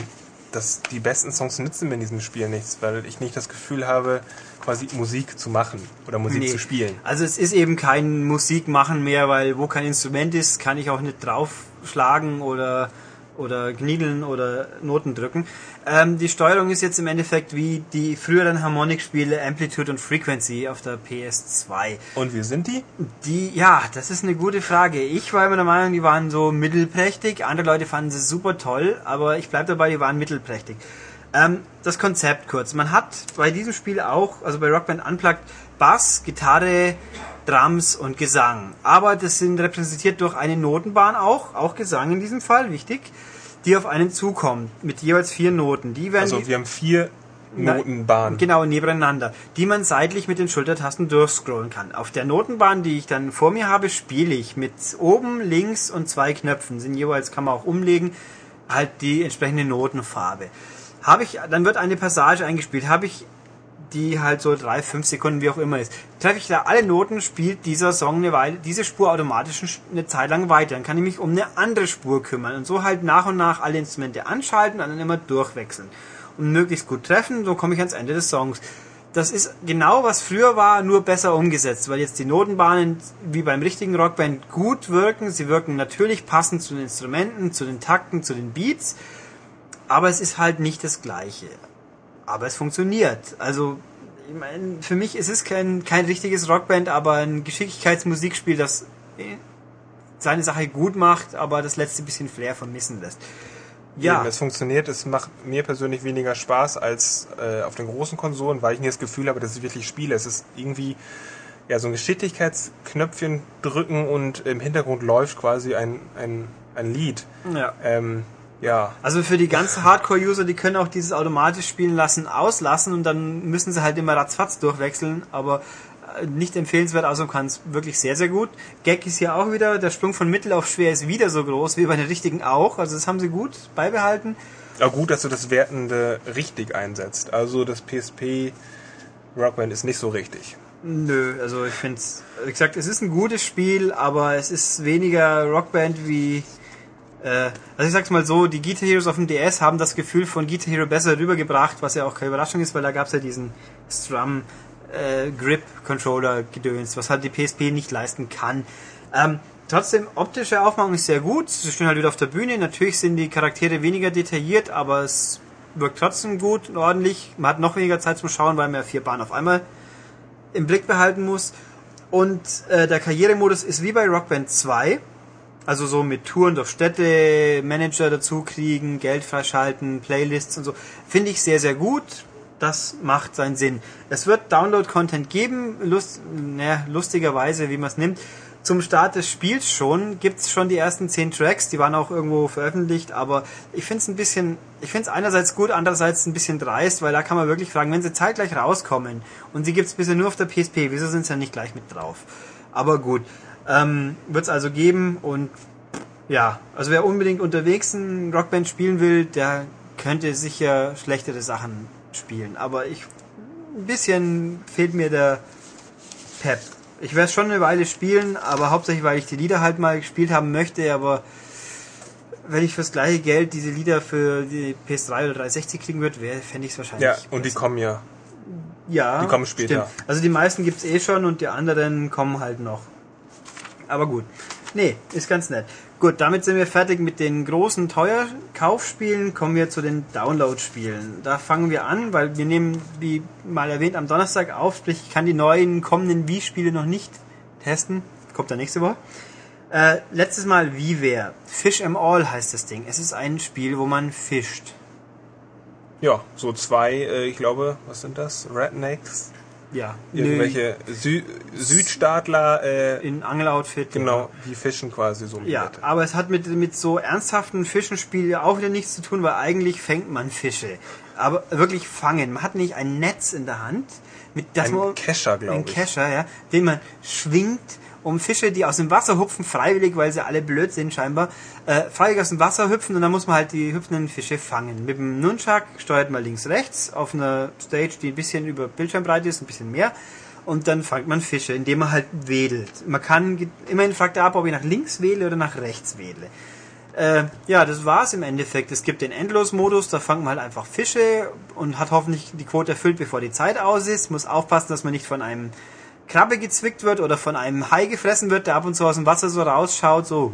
dass die besten Songs nützen mir in diesem Spiel nichts, weil ich nicht das Gefühl habe, quasi Musik zu machen oder Musik Nee. zu spielen. Also es ist eben kein Musikmachen mehr, weil wo kein Instrument ist, kann ich auch nicht draufschlagen oder oder kniedeln oder Noten drücken. Ähm, die Steuerung ist jetzt im Endeffekt wie die früheren Harmonikspiele Amplitude und Frequency auf der PS2. Und wie sind die? Die, ja, das ist eine gute Frage. Ich war immer der Meinung, die waren so mittelprächtig. Andere Leute fanden sie super toll, aber ich bleibe dabei, die waren mittelprächtig. Ähm, das Konzept kurz. Man hat bei diesem Spiel auch, also bei Rockband Unplugged, Bass, Gitarre, Drums und Gesang. Aber das sind repräsentiert durch eine Notenbahn auch, auch Gesang in diesem Fall, wichtig, die auf einen zukommt, mit jeweils vier Noten. Die werden Also wir haben vier Na, Notenbahnen. Genau, nebeneinander, die man seitlich mit den Schultertasten durchscrollen kann. Auf der Notenbahn, die ich dann vor mir habe, spiele ich mit oben, links und zwei Knöpfen. Sind jeweils, kann man auch umlegen, halt die entsprechende Notenfarbe. Habe ich, dann wird eine Passage eingespielt, habe ich die halt so drei, fünf Sekunden, wie auch immer ist. Treffe ich da alle Noten, spielt dieser Song eine Weile, diese Spur automatisch eine Zeit lang weiter. Dann kann ich mich um eine andere Spur kümmern und so halt nach und nach alle Instrumente anschalten und dann immer durchwechseln. Und möglichst gut treffen, so komme ich ans Ende des Songs. Das ist genau was früher war, nur besser umgesetzt, weil jetzt die Notenbahnen wie beim richtigen Rockband gut wirken. Sie wirken natürlich passend zu den Instrumenten, zu den Takten, zu den Beats, aber es ist halt nicht das Gleiche aber es funktioniert. Also, ich meine, für mich ist es kein, kein richtiges Rockband, aber ein Geschicklichkeitsmusikspiel, das äh, seine Sache gut macht, aber das letzte bisschen Flair vermissen lässt. Ja. Eben, es funktioniert, es macht mir persönlich weniger Spaß als äh, auf den großen Konsolen, weil ich nie das Gefühl habe, dass ich wirklich spiele. Es ist irgendwie ja so ein Geschicklichkeitsknöpfchen drücken und im Hintergrund läuft quasi ein, ein, ein Lied. Ja. Ähm, ja. Also für die ganzen Hardcore-User, die können auch dieses automatisch spielen lassen, auslassen und dann müssen sie halt immer ratzfatz durchwechseln, aber äh, nicht empfehlenswert, also kann es wirklich sehr, sehr gut. Gag ist hier auch wieder, der Sprung von mittel auf schwer ist wieder so groß wie bei den richtigen auch, also das haben sie gut beibehalten. Ja, gut, dass du das Wertende richtig einsetzt. Also das PSP Rockband ist nicht so richtig. Nö, also ich finde es, wie gesagt, es ist ein gutes Spiel, aber es ist weniger Rockband wie äh, also ich sag's mal so, die Guitar Heroes auf dem DS haben das Gefühl von Guitar Hero besser rübergebracht, was ja auch keine Überraschung ist, weil da gab's ja diesen Strum äh, Grip Controller Gedöns, was halt die PSP nicht leisten kann. Ähm, trotzdem, optische Aufmachung ist sehr gut, sie stehen halt wieder auf der Bühne, natürlich sind die Charaktere weniger detailliert, aber es wirkt trotzdem gut und ordentlich. Man hat noch weniger Zeit zum Schauen, weil man ja vier Bahnen auf einmal im Blick behalten muss. Und äh, der Karrieremodus ist wie bei Rockband 2 also so mit Touren durch Städte, Manager dazu kriegen, Geld freischalten, Playlists und so. Finde ich sehr, sehr gut. Das macht seinen Sinn. Es wird Download-Content geben, lust, naja, lustigerweise, wie man es nimmt. Zum Start des Spiels schon gibt's schon die ersten zehn Tracks, die waren auch irgendwo veröffentlicht, aber ich finde es ein bisschen, ich finde es einerseits gut, andererseits ein bisschen dreist, weil da kann man wirklich fragen, wenn sie zeitgleich rauskommen und sie gibt's bisher nur auf der PSP, wieso sind sie ja nicht gleich mit drauf? Aber gut. Ähm, Wird es also geben und ja, also wer unbedingt unterwegs ein Rockband spielen will, der könnte sicher schlechtere Sachen spielen. Aber ich ein bisschen fehlt mir der Pep. Ich werde es schon eine Weile spielen, aber hauptsächlich, weil ich die Lieder halt mal gespielt haben möchte, aber wenn ich fürs gleiche Geld diese Lieder für die PS3 oder 360 kriegen würde, fände ich es wahrscheinlich. Ja, und besser. die kommen ja. Ja. Die kommen später. Stimmt. Also die meisten gibt's eh schon und die anderen kommen halt noch. Aber gut. Nee, ist ganz nett. Gut, damit sind wir fertig mit den großen Teuerkaufspielen. Kommen wir zu den Download-Spielen. Da fangen wir an, weil wir nehmen, wie mal erwähnt, am Donnerstag auf. Sprich, ich kann die neuen kommenden Wii-Spiele noch nicht testen. Kommt dann nächste Woche. Äh, letztes Mal WiiWare. Fish em All heißt das Ding. Es ist ein Spiel, wo man fischt. Ja, so zwei, äh, ich glaube, was sind das? Rednecks? Ja, irgendwelche Sü Südstaatler äh, in Angeloutfit. Genau, ja. die fischen quasi so. Ja, Wette. aber es hat mit, mit so ernsthaften Fischenspielen auch wieder nichts zu tun, weil eigentlich fängt man Fische. Aber wirklich fangen. Man hat nicht ein Netz in der Hand, mit ein man, Kescher, glaube ich. Ein Kescher, ja, den man schwingt um Fische, die aus dem Wasser hupfen, freiwillig, weil sie alle blöd sind scheinbar, äh, freiwillig aus dem Wasser hüpfen und dann muss man halt die hüpfenden Fische fangen. Mit dem Nunchuck steuert man links, rechts auf einer Stage, die ein bisschen über Bildschirmbreite ist, ein bisschen mehr und dann fangt man Fische, indem man halt wedelt. Man kann, immerhin fragt er ab, ob ich nach links wähle oder nach rechts wähle. Äh, ja, das war's im Endeffekt. Es gibt den Endlos-Modus, da fangt man halt einfach Fische und hat hoffentlich die Quote erfüllt, bevor die Zeit aus ist. Muss aufpassen, dass man nicht von einem Krabbe gezwickt wird oder von einem Hai gefressen wird, der ab und zu aus dem Wasser so rausschaut, so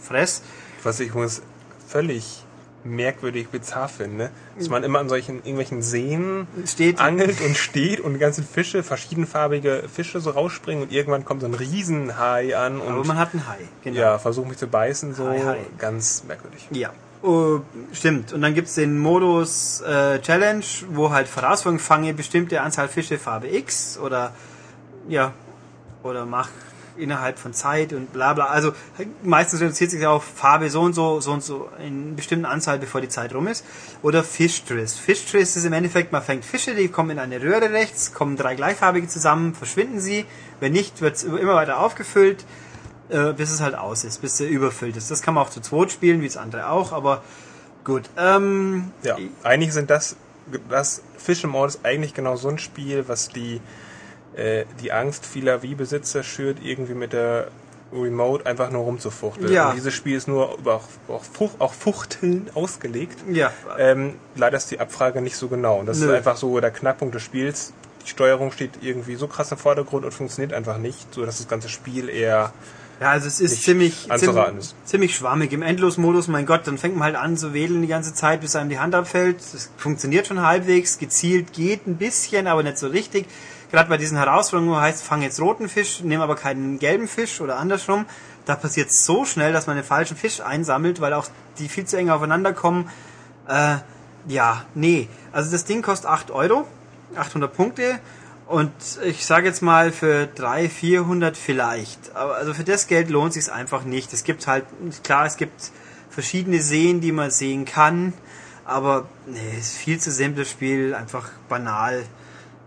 fress. Was ich muss völlig merkwürdig bizarr finde, dass man immer an solchen irgendwelchen Seen steht. angelt und steht und die ganzen Fische, verschiedenfarbige Fische so rausspringen und irgendwann kommt so ein Riesenhai an und Aber man hat einen Hai, genau. Ja, versucht mich zu beißen, so Hai, Hai. ganz merkwürdig. Ja. Oh, stimmt. Und dann gibt's den Modus äh, Challenge, wo halt Voraussetzungen fange bestimmte Anzahl Fische Farbe X oder ja, oder mach innerhalb von Zeit und bla bla. Also meistens reduziert sich auf Farbe so und so, so und so in bestimmten Anzahl, bevor die Zeit rum ist. Oder Fischtriss. Fischtriss ist im Endeffekt, man fängt Fische, die kommen in eine Röhre rechts, kommen drei gleichfarbige zusammen, verschwinden sie. Wenn nicht, wird es immer weiter aufgefüllt, äh, bis es halt aus ist, bis er überfüllt ist. Das kann man auch zu zweit spielen, wie das andere auch, aber Gut. Ähm, Ja, eigentlich sind das, das Fish Mode ist eigentlich genau so ein Spiel, was die, äh, die Angst vieler Wii-Besitzer schürt, irgendwie mit der Remote einfach nur rumzufuchteln. Ja. Und dieses Spiel ist nur über auch, auch, Fuch, auch Fuchteln ausgelegt. ja. Ähm, leider ist die Abfrage nicht so genau. Und das Nö. ist einfach so der Knackpunkt des Spiels. Die Steuerung steht irgendwie so krass im Vordergrund und funktioniert einfach nicht, so dass das ganze Spiel eher Ja, also es ist ziemlich, ziemlich, ist. ziemlich schwammig. Im Endlosmodus, mein Gott, dann fängt man halt an zu wedeln die ganze Zeit, bis einem die Hand abfällt. Das funktioniert schon halbwegs. Gezielt geht ein bisschen, aber nicht so richtig. Gerade bei diesen Herausforderungen, wo heißt, fang jetzt roten Fisch, nehme aber keinen gelben Fisch oder andersrum. Da passiert so schnell, dass man den falschen Fisch einsammelt, weil auch die viel zu eng aufeinander kommen. Äh, ja, nee. Also das Ding kostet 8 Euro, 800 Punkte. Und ich sage jetzt mal für 300, 400 vielleicht. Aber also für das Geld lohnt sich einfach nicht. Es gibt halt, klar, es gibt verschiedene Seen, die man sehen kann. Aber nee, ist viel zu simples Spiel, einfach banal.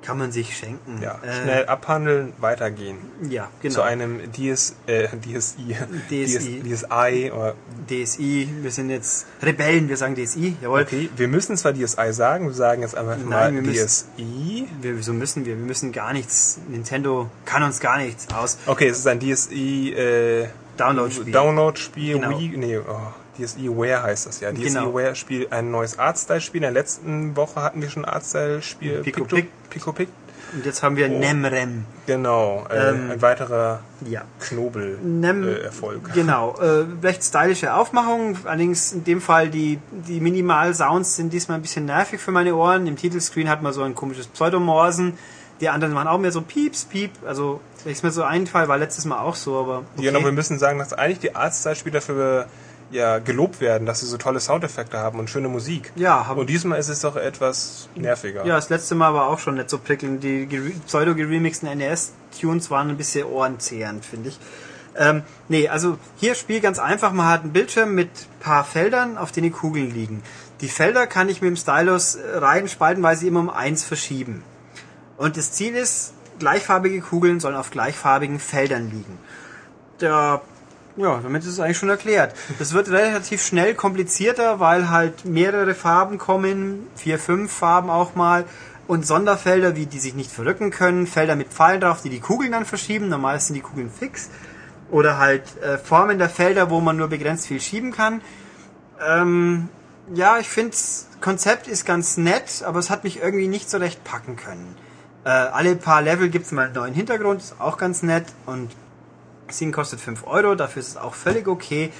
Kann man sich schenken. ja, Äh, schnell abhandeln, weitergehen. Ja, genau. Zu einem DS, äh, DSI, DSI. DS, DSI oder DSI, wir sind jetzt Rebellen, wir sagen DSI, jawohl. Okay, wir müssen zwar DSi sagen, wir sagen jetzt einfach Nein, mal wir müssen- DSi. Wir, wieso müssen wir? Wir müssen gar nichts. Nintendo kann uns gar nichts aus. Okay, es ist ein DSi äh, Download-Spiel. Download-Spiel, Genau. Wii, nee, oh, DSiWare heißt das ja. Genau. DSiWare Spiel ein neues Artstyle-Spiel. In der letzten Woche hatten wir schon ein Artstyle-Spiel. Pico. Pico Pic. Und jetzt haben wir Oh. Nemrem. Genau, äh, Ähm, ein weiterer Ja. Knobel Nem äh. Genau, äh, recht stylische Aufmachung. Allerdings in dem Fall die, die Minimal-Sounds sind diesmal ein bisschen nervig für meine Ohren. Im Titelscreen hat man so ein komisches Pseudomorsen. Die anderen waren auch mehr so Pieps, Piep. Also, wenn ich mir so einfall, war letztes Mal auch so, aber. Okay. Genau, wir müssen sagen, dass eigentlich die Artstyle-Spiele dafür ja gelobt werden, dass sie so tolle Soundeffekte haben und schöne Musik. Ja, haben- Und diesmal ist es doch etwas nerviger. Ja, das letzte Mal war auch schon nicht so prickelnd. Die gere- pseudo-geremixten NES-Tunes waren ein bisschen ohrenzehrend, finde ich. Ähm, nee, also hier Spiel ganz einfach. Man hat einen Bildschirm mit paar Feldern, auf denen die Kugeln liegen. Die Felder kann ich mit dem Stylus äh, rein spaltenweise immer um eins verschieben. Und das Ziel ist, gleichfarbige Kugeln sollen auf gleichfarbigen Feldern liegen. Der, ja, damit ist es eigentlich schon erklärt. Das wird relativ schnell komplizierter, weil halt mehrere Farben kommen, vier, fünf Farben auch mal. Und Sonderfelder, wie die sich nicht verrücken können, Felder mit Pfeilen drauf, die die Kugeln dann verschieben. Normal sind die Kugeln fix. Oder halt äh, Formen der Felder, wo man nur begrenzt viel schieben kann. Ähm, ja, ich finde, Konzept ist ganz nett, aber es hat mich irgendwie nicht so recht packen können. Äh, alle paar Level gibt's mal einen neuen Hintergrund, ist auch ganz nett. Und Ding kostet 5 Euro, dafür ist es auch völlig okay.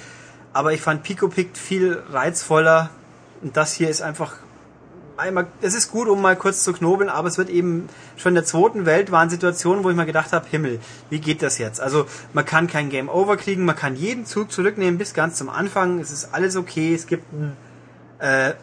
Aber ich fand Pico Pict viel reizvoller. Und das hier ist einfach einmal, es ist gut, um mal kurz zu knobeln, aber es wird eben schon in der zweiten Welt waren Situationen, wo ich mir gedacht habe, Himmel, wie geht das jetzt? Also man kann kein Game Over kriegen, man kann jeden Zug zurücknehmen bis ganz zum Anfang, es ist alles okay, es gibt ein äh,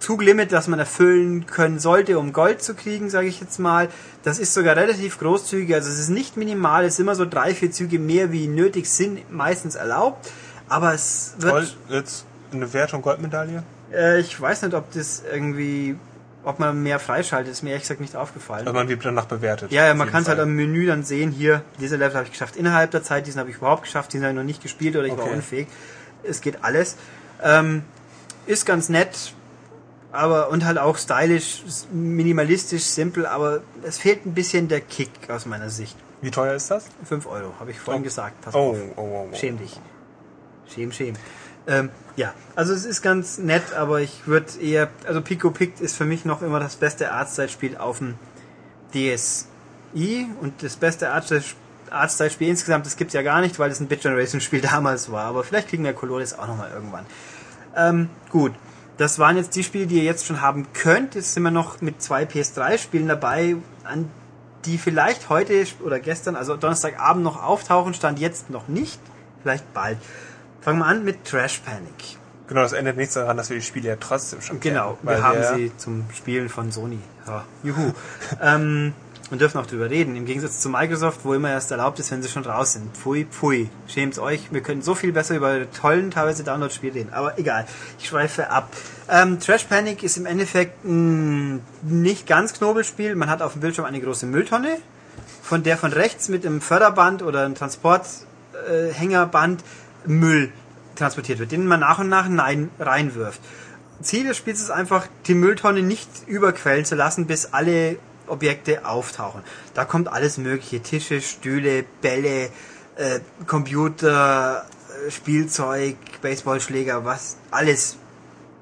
Zuglimit, das man erfüllen können sollte, um Gold zu kriegen, sage ich jetzt mal. Das ist sogar relativ großzügig, also es ist nicht minimal, es ist immer so drei, vier Züge mehr wie nötig sind, meistens erlaubt, aber es wird... Gold, jetzt eine Wertung Goldmedaille? Äh, ich weiß nicht, ob das irgendwie, ob man mehr freischaltet, ist mir ehrlich gesagt nicht aufgefallen. Also man wird danach bewertet. ja, ja, man kann es halt am Menü dann sehen, hier, diese Level habe ich geschafft innerhalb der Zeit, diesen habe ich überhaupt geschafft, diesen habe ich noch nicht gespielt oder ich war Okay. unfähig. Es geht alles. Ähm, ist ganz nett, aber und halt auch stylisch, minimalistisch, simpel, aber es fehlt ein bisschen der Kick aus meiner Sicht. Wie teuer ist das? 5 Euro, habe ich vorhin Oh. gesagt. Pass Oh, auf. oh, oh, oh. Schäm dich. Schäm, schäm. Ähm, ja, also es ist ganz nett, aber ich würde eher, also Pico Pict ist für mich noch immer das beste Artstyle-Spiel auf dem DSi und das beste Artstyle- Artstyle-Spiel insgesamt, das gibt's ja gar nicht, weil es ein Bit-Generation-Spiel damals war, aber vielleicht kriegen wir Colores auch nochmal irgendwann. Ähm, gut, das waren jetzt die Spiele, die ihr jetzt schon haben könnt. Jetzt sind wir noch mit zwei PS3-Spielen dabei, an die vielleicht heute oder gestern, also Donnerstagabend noch auftauchen, stand jetzt noch nicht, vielleicht bald. Fangen wir an mit Trash Panic. Genau, das ändert nichts daran, dass wir die Spiele ja trotzdem schon Genau, kennen. wir haben sie zum Spielen von Sony. Ja, juhu. ähm, und dürfen auch drüber reden. Im Gegensatz zu Microsoft, wo immer erst erlaubt ist, wenn sie schon raus sind. Pfui, pfui. Schämt's euch. Wir können so viel besser über tollen, teilweise Download-Spiele reden. Aber egal. Ich schweife ab. Ähm, Trash Panic ist im Endeffekt ein nicht ganz Knobelspiel. Man hat auf dem Bildschirm eine große Mülltonne, von der von rechts mit einem Förderband oder einem Transporthängerband Müll transportiert wird, den man nach und nach rein, reinwirft. Ziel des Spiels ist einfach, die Mülltonne nicht überquellen zu lassen, bis alle Objekte auftauchen. Da kommt alles mögliche, Tische, Stühle, Bälle, äh, Computer, äh, Spielzeug, Baseballschläger, was, alles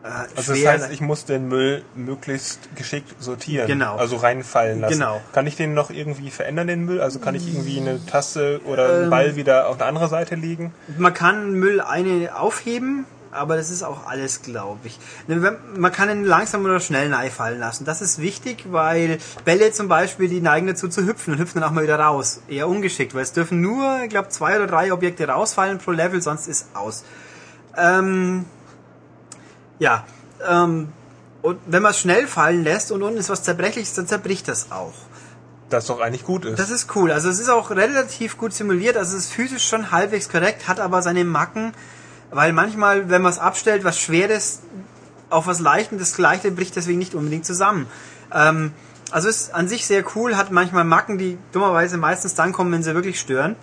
äh, also das heißt, ich muss den Müll möglichst geschickt sortieren. Genau. Also reinfallen lassen. Genau. Kann ich den noch irgendwie verändern, den Müll? Also kann ich irgendwie eine Tasse oder einen ähm, Ball wieder auf der anderen Seite legen? Man kann Müll eine aufheben, aber das ist auch alles, glaube ich. Ne, man kann ihn langsam oder schnell fallen lassen. Das ist wichtig, weil Bälle zum Beispiel, die neigen dazu zu hüpfen und hüpfen dann auch mal wieder raus. Eher ungeschickt, weil es dürfen nur, ich glaube, zwei oder drei Objekte rausfallen pro Level, sonst ist aus. Ähm, ja, ähm, und wenn man es schnell fallen lässt und unten ist was Zerbrechliches, dann zerbricht das auch. Das doch eigentlich gut ist. Das ist cool. Also es ist auch relativ gut simuliert, also es ist physisch schon halbwegs korrekt, hat aber seine Macken, weil manchmal, wenn man es abstellt, was Schweres auf was Leichtes, das Leichte bricht deswegen nicht unbedingt zusammen. Ähm, also ist an sich sehr cool, hat manchmal Macken, die dummerweise meistens dann kommen, wenn sie wirklich stören.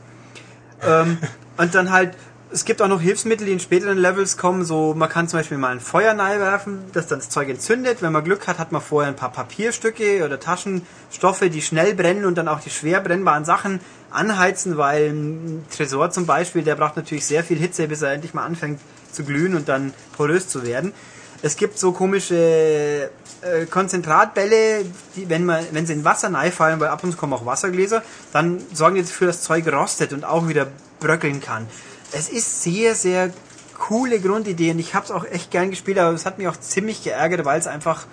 Ähm, und dann halt es gibt auch noch Hilfsmittel, die in späteren Levels kommen. So, man kann zum Beispiel mal ein Feuer werfen, das dann das Zeug entzündet. Wenn man Glück hat, hat man vorher ein paar Papierstücke oder Taschenstoffe, die schnell brennen und dann auch die schwer brennbaren Sachen anheizen, weil ein Tresor zum Beispiel, der braucht natürlich sehr viel Hitze, bis er endlich mal anfängt zu glühen und dann porös zu werden. Es gibt so komische äh, Konzentratbälle, die, wenn, man, wenn sie in Wasser fallen, weil ab und zu kommen auch Wassergläser, dann sorgen die dafür, dass das Zeug rostet und auch wieder bröckeln kann es ist sehr, sehr coole Grundidee und ich habe es auch echt gern gespielt, aber es hat mich auch ziemlich geärgert, weil es einfach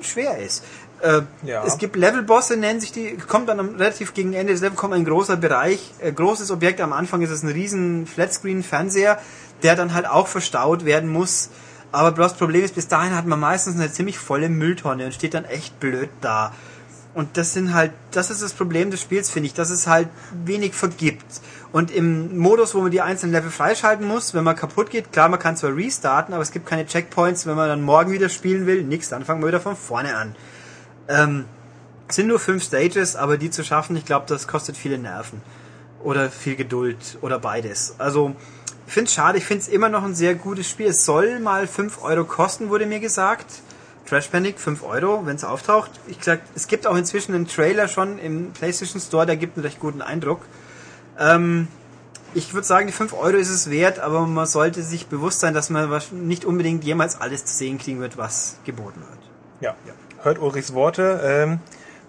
schwer ist. Äh, ja. Es gibt Levelbosse, nennen sich die, kommt dann relativ gegen Ende des Levels kommt ein großer Bereich, äh, großes Objekt. Am Anfang ist es ein riesen Flatscreen-Fernseher, der dann halt auch verstaut werden muss. Aber das Problem ist, bis dahin hat man meistens eine ziemlich volle Mülltonne und steht dann echt blöd da. Und das sind halt, das ist das Problem des Spiels, finde ich, dass es halt wenig vergibt. Und im Modus, wo man die einzelnen Level freischalten muss, wenn man kaputt geht, klar, man kann zwar restarten, aber es gibt keine Checkpoints, wenn man dann morgen wieder spielen will, nix, dann fangen wir wieder von vorne an. Ähm, es sind nur fünf Stages, aber die zu schaffen, ich glaube, das kostet viele Nerven. Oder viel Geduld oder beides. Also, ich finde es schade, ich finde es immer noch ein sehr gutes Spiel. Es soll mal fünf Euro kosten, wurde mir gesagt. Trash Panic, 5 Euro, wenn es auftaucht. Ich gesagt, es gibt auch inzwischen einen Trailer schon im PlayStation Store, der gibt einen recht guten Eindruck. Ähm, ich würde sagen, die 5 Euro ist es wert, aber man sollte sich bewusst sein, dass man nicht unbedingt jemals alles zu sehen kriegen wird, was geboten wird. Ja, ja. hört Ulrichs Worte. Ähm,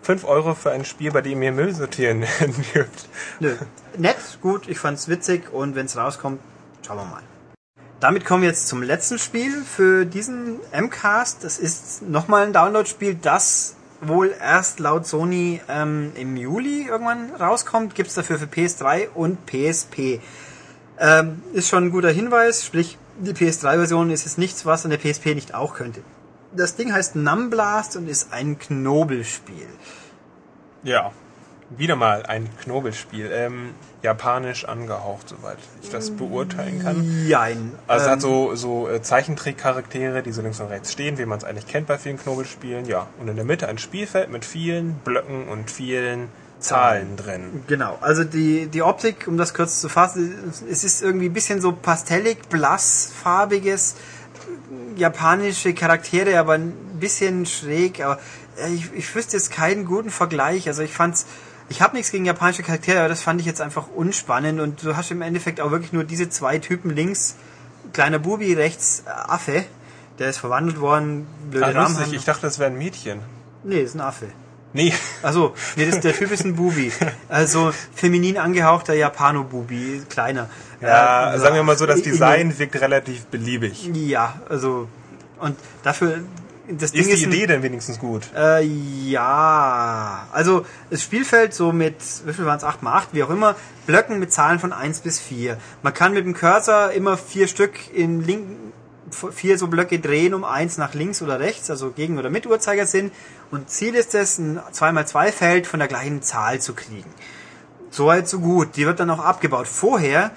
5 Euro für ein Spiel, bei dem ihr Müll sortieren dürft. Nö. Nett, gut, ich fand's witzig und wenn es rauskommt, schauen wir mal. Damit kommen wir jetzt zum letzten Spiel für diesen MCAST. Das ist nochmal ein Download-Spiel, das wohl erst laut Sony ähm, im Juli irgendwann rauskommt, gibt es dafür für PS3 und PSP. Ähm, ist schon ein guter Hinweis, sprich, die PS3-Version ist jetzt nichts, was an der PSP nicht auch könnte. Das Ding heißt Numblast und ist ein Knobelspiel. Ja, wieder mal ein Knobelspiel. Ähm, japanisch angehaucht, soweit ich das beurteilen kann. Jein. Also es ähm, hat so, so äh, Zeichentrickcharaktere, die so links und rechts stehen, wie man es eigentlich kennt bei vielen Knobelspielen. Ja, und in der Mitte ein Spielfeld mit vielen Blöcken und vielen Zahlen drin. Genau, also die, die Optik, um das kurz zu fassen, es ist irgendwie ein bisschen so pastellig, blassfarbiges, japanische Charaktere, aber ein bisschen schräg. Aber äh, ich, ich wüsste jetzt keinen guten Vergleich. Also ich fand's ich habe nichts gegen japanische Charaktere, aber das fand ich jetzt einfach unspannend und du hast im Endeffekt auch wirklich nur diese zwei Typen links, kleiner Bubi, rechts äh, Affe, der ist verwandelt worden, blöde ah, lustig, ich dachte, das wäre ein Mädchen. Nee, ist ein Affe. Nee. Also, nee, das, der Typ ist ein Bubi. Also feminin angehauchter Japano-Bubi, kleiner. Ja, äh, sagen wir mal so, das Design wirkt relativ beliebig. Ja, also und dafür das Ding ist die ist Idee ein, denn wenigstens gut? Äh, ja. Also das Spielfeld so mit, wie viel waren es, 8 mal 8, wie auch immer, Blöcken mit Zahlen von 1 bis 4. Man kann mit dem Cursor immer vier Stück in linken, vier so Blöcke drehen, um eins nach links oder rechts, also gegen oder mit Uhrzeigersinn. Und Ziel ist es, ein 2x2 Feld von der gleichen Zahl zu kriegen. Soweit so gut. Die wird dann auch abgebaut. Vorher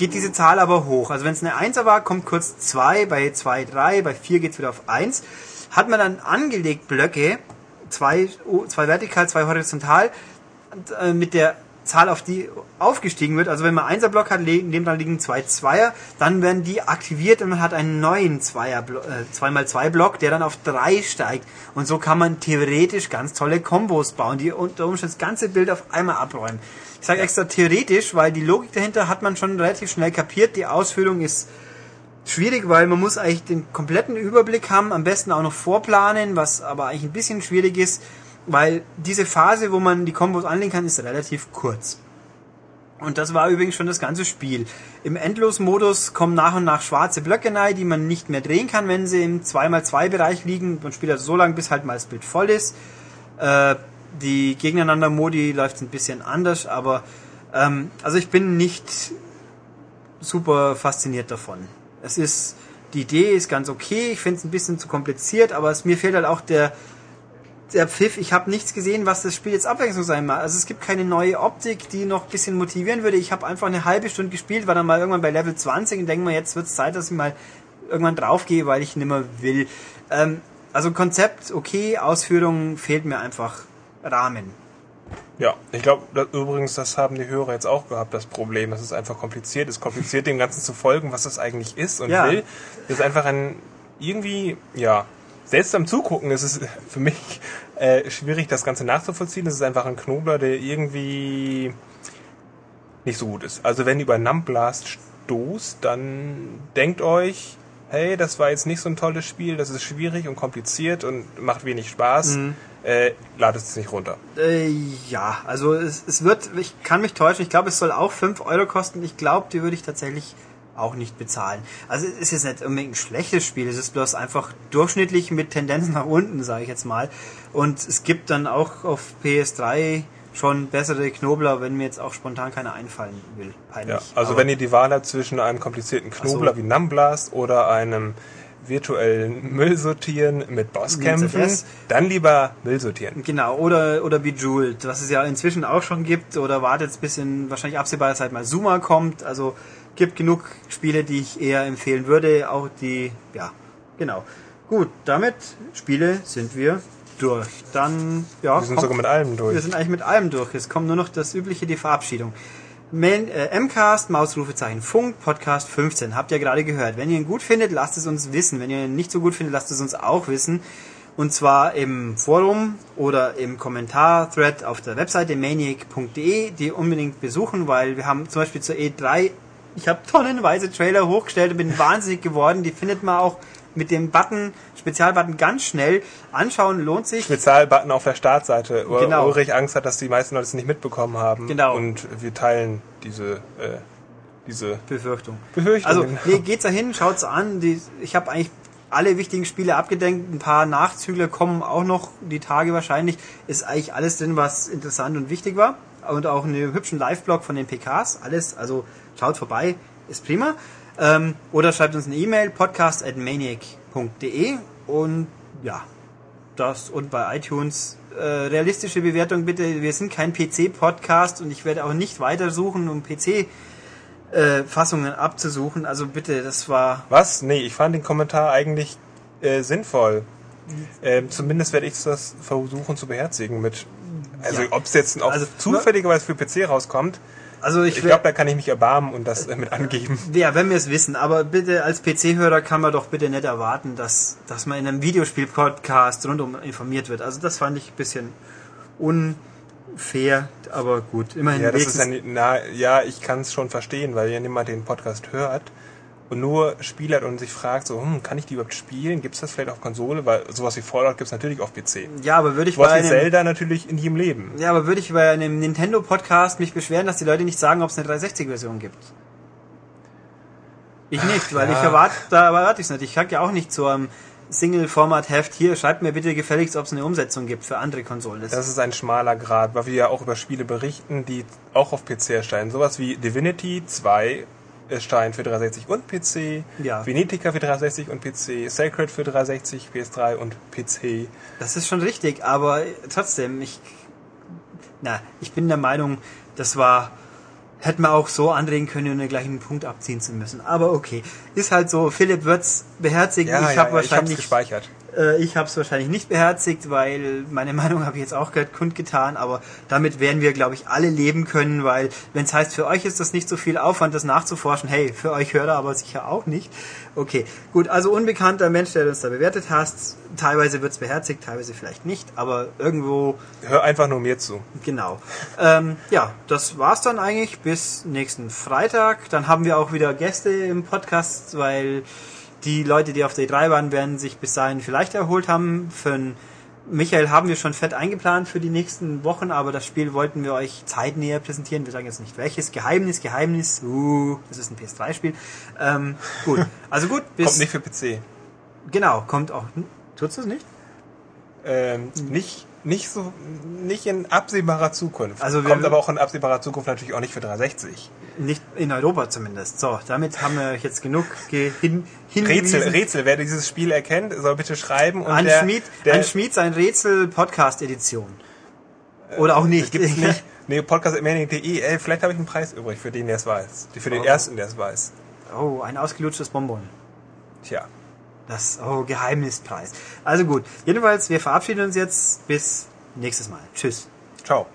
geht diese Zahl aber hoch. Also wenn es eine 1er war, kommt kurz 2, bei 2 3, bei 4 geht es wieder auf 1 hat man dann angelegt Blöcke, zwei, zwei vertikal, zwei horizontal, äh, mit der Zahl, auf die aufgestiegen wird. Also wenn man Einser Block hat, neben dran liegen zwei Zweier, dann werden die aktiviert und man hat einen neuen Zweier, äh, 2x2 Block, der dann auf drei steigt. Und so kann man theoretisch ganz tolle Kombos bauen, die unter Umständen das ganze Bild auf einmal abräumen. Ich sage extra theoretisch, weil die Logik dahinter hat man schon relativ schnell kapiert. Die Ausführung ist schwierig, weil man muss eigentlich den kompletten Überblick haben, am besten auch noch vorplanen, was aber eigentlich ein bisschen schwierig ist, weil diese Phase, wo man die Kombos anlegen kann, ist relativ kurz. Und das war übrigens schon das ganze Spiel. Im Endlosmodus kommen nach und nach schwarze Blöcke rein, die man nicht mehr drehen kann, wenn sie im 2x2-Bereich liegen. Man spielt also so lange, bis halt mal das Bild voll ist. Äh, die Gegeneinander-Modi läuft ein bisschen anders, aber ähm, also ich bin nicht super fasziniert davon. Es ist, die Idee ist ganz okay, ich finde es ein bisschen zu kompliziert, aber es, mir fehlt halt auch der, der Pfiff. Ich habe nichts gesehen, was das Spiel jetzt Abwechslung sein mag. Also es gibt keine neue Optik, die noch ein bisschen motivieren würde. Ich habe einfach eine halbe Stunde gespielt, war dann mal irgendwann bei Level 20 und denke mal, jetzt wird es Zeit, dass ich mal irgendwann draufgehe, weil ich nimmer will. Ähm, also Konzept okay, Ausführung fehlt mir einfach Rahmen. Ja, ich glaube übrigens, das haben die Hörer jetzt auch gehabt, das Problem. Das ist einfach kompliziert. Es ist kompliziert, dem Ganzen zu folgen, was das eigentlich ist und Ja. will. Das ist einfach ein irgendwie, ja, seltsam zugucken. Es ist für mich äh, schwierig, das Ganze nachzuvollziehen. Es ist einfach ein Knobler, der irgendwie nicht so gut ist. Also wenn ihr über Numblast stoßt, dann denkt euch, hey, das war jetzt nicht so ein tolles Spiel, das ist schwierig und kompliziert und macht wenig Spaß. Äh, ladet es nicht runter. Äh, ja, also es, es wird, ich kann mich täuschen, ich glaube, es soll auch 5 Euro kosten. Ich glaube, die würde ich tatsächlich auch nicht bezahlen. Also es ist jetzt nicht unbedingt ein schlechtes Spiel, es ist bloß einfach durchschnittlich mit Tendenz nach unten, sage ich jetzt mal. Und es gibt dann auch auf PS3 schon bessere Knobler, wenn mir jetzt auch spontan keiner einfallen will. Peinlich. Ja, also Aber- wenn ihr die Wahl habt zwischen einem komplizierten Knobler so. wie Numblast oder einem virtuellen Müll sortieren mit Bosskämpfen, dann lieber Müll sortieren. Genau, oder, oder Bejeweled, was es ja inzwischen auch schon gibt, oder wartet bis in wahrscheinlich absehbarer Zeit mal Zuma kommt. Also gibt genug Spiele, die ich eher empfehlen würde, auch die, ja, genau. Gut, damit Spiele sind wir durch. Dann, ja, Wir sind kommt- sogar mit allem durch. wir sind eigentlich mit allem durch. Es kommt nur noch das übliche, die Verabschiedung. Mail, äh, Mcast, Mausrufezeichen, Funk, Podcast 15. Habt ihr gerade gehört. Wenn ihr ihn gut findet, lasst es uns wissen. Wenn ihr ihn nicht so gut findet, lasst es uns auch wissen. Und zwar im Forum oder im Kommentar-Thread auf der Webseite maniac.de, die unbedingt besuchen, weil wir haben zum Beispiel zur E3, ich habe tonnenweise Trailer hochgestellt und bin wahnsinnig geworden. Die findet man auch mit dem Button, Spezialbutton ganz schnell. Anschauen lohnt sich. Spezialbutton auf der Startseite, wo Genau. Ulrich Angst hat, dass die meisten Leute es nicht mitbekommen haben. Genau. Und wir teilen diese, äh, diese Befürchtung. Befürchtung. Also, nee, geht's dahin, schaut's an. Die, ich habe eigentlich alle wichtigen Spiele abgedenkt. Ein paar Nachzügler kommen auch noch die Tage wahrscheinlich. Ist eigentlich alles drin, was interessant und wichtig war. Und auch einen hübschen Live-Blog von den PKs. Alles, also schaut vorbei, ist prima. Ähm, oder schreibt uns eine E-Mail, podcast.maniac.de und ja, das und bei iTunes äh, realistische Bewertung bitte. Wir sind kein PC-Podcast und ich werde auch nicht weitersuchen, um PC äh, Fassungen abzusuchen. Also bitte, das war Was? Nee, ich fand den Kommentar eigentlich äh, sinnvoll. Ähm, zumindest werde ich das versuchen zu beherzigen mit. Also Ja. ob es jetzt auch Also, zufälligerweise für PC rauskommt, also ich, ich glaube, da kann ich mich erbarmen und das äh, mit angeben. ja, wenn wir es wissen, aber bitte als PC-Hörer kann man doch bitte nicht erwarten, dass, dass man in einem Videospiel-Podcast rundum informiert wird. Also das fand ich ein bisschen unfair, aber gut, immerhin Ja, das ist ein, na, ja, ich kann es schon verstehen, weil wenn jemand den Podcast hört und nur Spiel hat und sich fragt, so, hm, kann ich die überhaupt spielen? Gibt es das vielleicht auf Konsole? Weil sowas wie Fallout gibt es natürlich auf PC. ja, aber würde ich Sowas bei einem, Zelda natürlich in jedem Leben. ja, aber würde ich bei einem Nintendo-Podcast mich beschweren, dass die Leute nicht sagen, ob es eine 360-Version gibt? Ich nicht, weil ja. ich erwarte, da erwarte ich es nicht. Ich sag ja auch nicht zu einem Single-Format-Heft, hier, schreibt mir bitte gefälligst, ob es eine Umsetzung gibt für andere Konsolen. Das, Das ist ein schmaler Grad, weil wir ja auch über Spiele berichten, die auch auf PC erscheinen. Sowas wie Divinity 2 erscheint für 360 und PC, Ja. Venetica für 360 und PC, Sacred für 360, PS3 und PC. das ist schon richtig, aber trotzdem, ich, na, ich bin der Meinung, das war, hätte man auch so anregen können, um den gleichen Punkt abziehen zu müssen. Aber okay, ist halt so, Philipp wird's beherzigen. ich habe ich hab's wahrscheinlich gespeichert. Äh, ich habe es wahrscheinlich nicht beherzigt, weil meine Meinung habe ich jetzt auch gerade kundgetan, aber damit werden wir, glaube ich, alle leben können, weil wenn es heißt, für euch ist das nicht so viel Aufwand, das nachzuforschen, hey, für euch Hörer aber sicher auch nicht. Okay, gut, also unbekannter Mensch, der uns da bewertet hast, teilweise wird's beherzigt, teilweise vielleicht nicht, aber irgendwo... Hör einfach nur mir zu. Genau. Ähm, ja, das war's dann eigentlich bis nächsten Freitag. Dann haben wir auch wieder Gäste im Podcast, weil die Leute, die auf der E3 waren, werden sich bis dahin vielleicht erholt haben. Für einen Michael haben wir schon fett eingeplant für die nächsten Wochen, aber das Spiel wollten wir euch zeitnäher präsentieren. Wir sagen jetzt nicht welches. Geheimnis, Geheimnis. Uh, das ist ein PS3-Spiel. Ähm, gut. Also gut. Bis kommt nicht für PC. Genau, kommt auch. Tut's das nicht? Ähm, nicht nicht so nicht in absehbarer Zukunft. Also kommt aber auch in absehbarer Zukunft natürlich auch nicht für 360. Nicht in Europa zumindest. So, damit haben wir jetzt genug hin, Rätsel, Rätsel. Wer dieses Spiel erkennt, soll bitte schreiben. Und an, der, Schmied, der, an Schmied sein Rätsel Podcast Edition. Oder auch nicht. Gibt's nicht. Nee, podcast.mailing.de. Ey, vielleicht habe ich einen Preis übrig für den, der es weiß. Für den oh. ersten, der es weiß. Oh, ein ausgelutschtes Bonbon. Tja. Das, oh, Geheimnispreis. Also gut. Jedenfalls, wir verabschieden uns jetzt. Bis nächstes Mal. Tschüss. Ciao.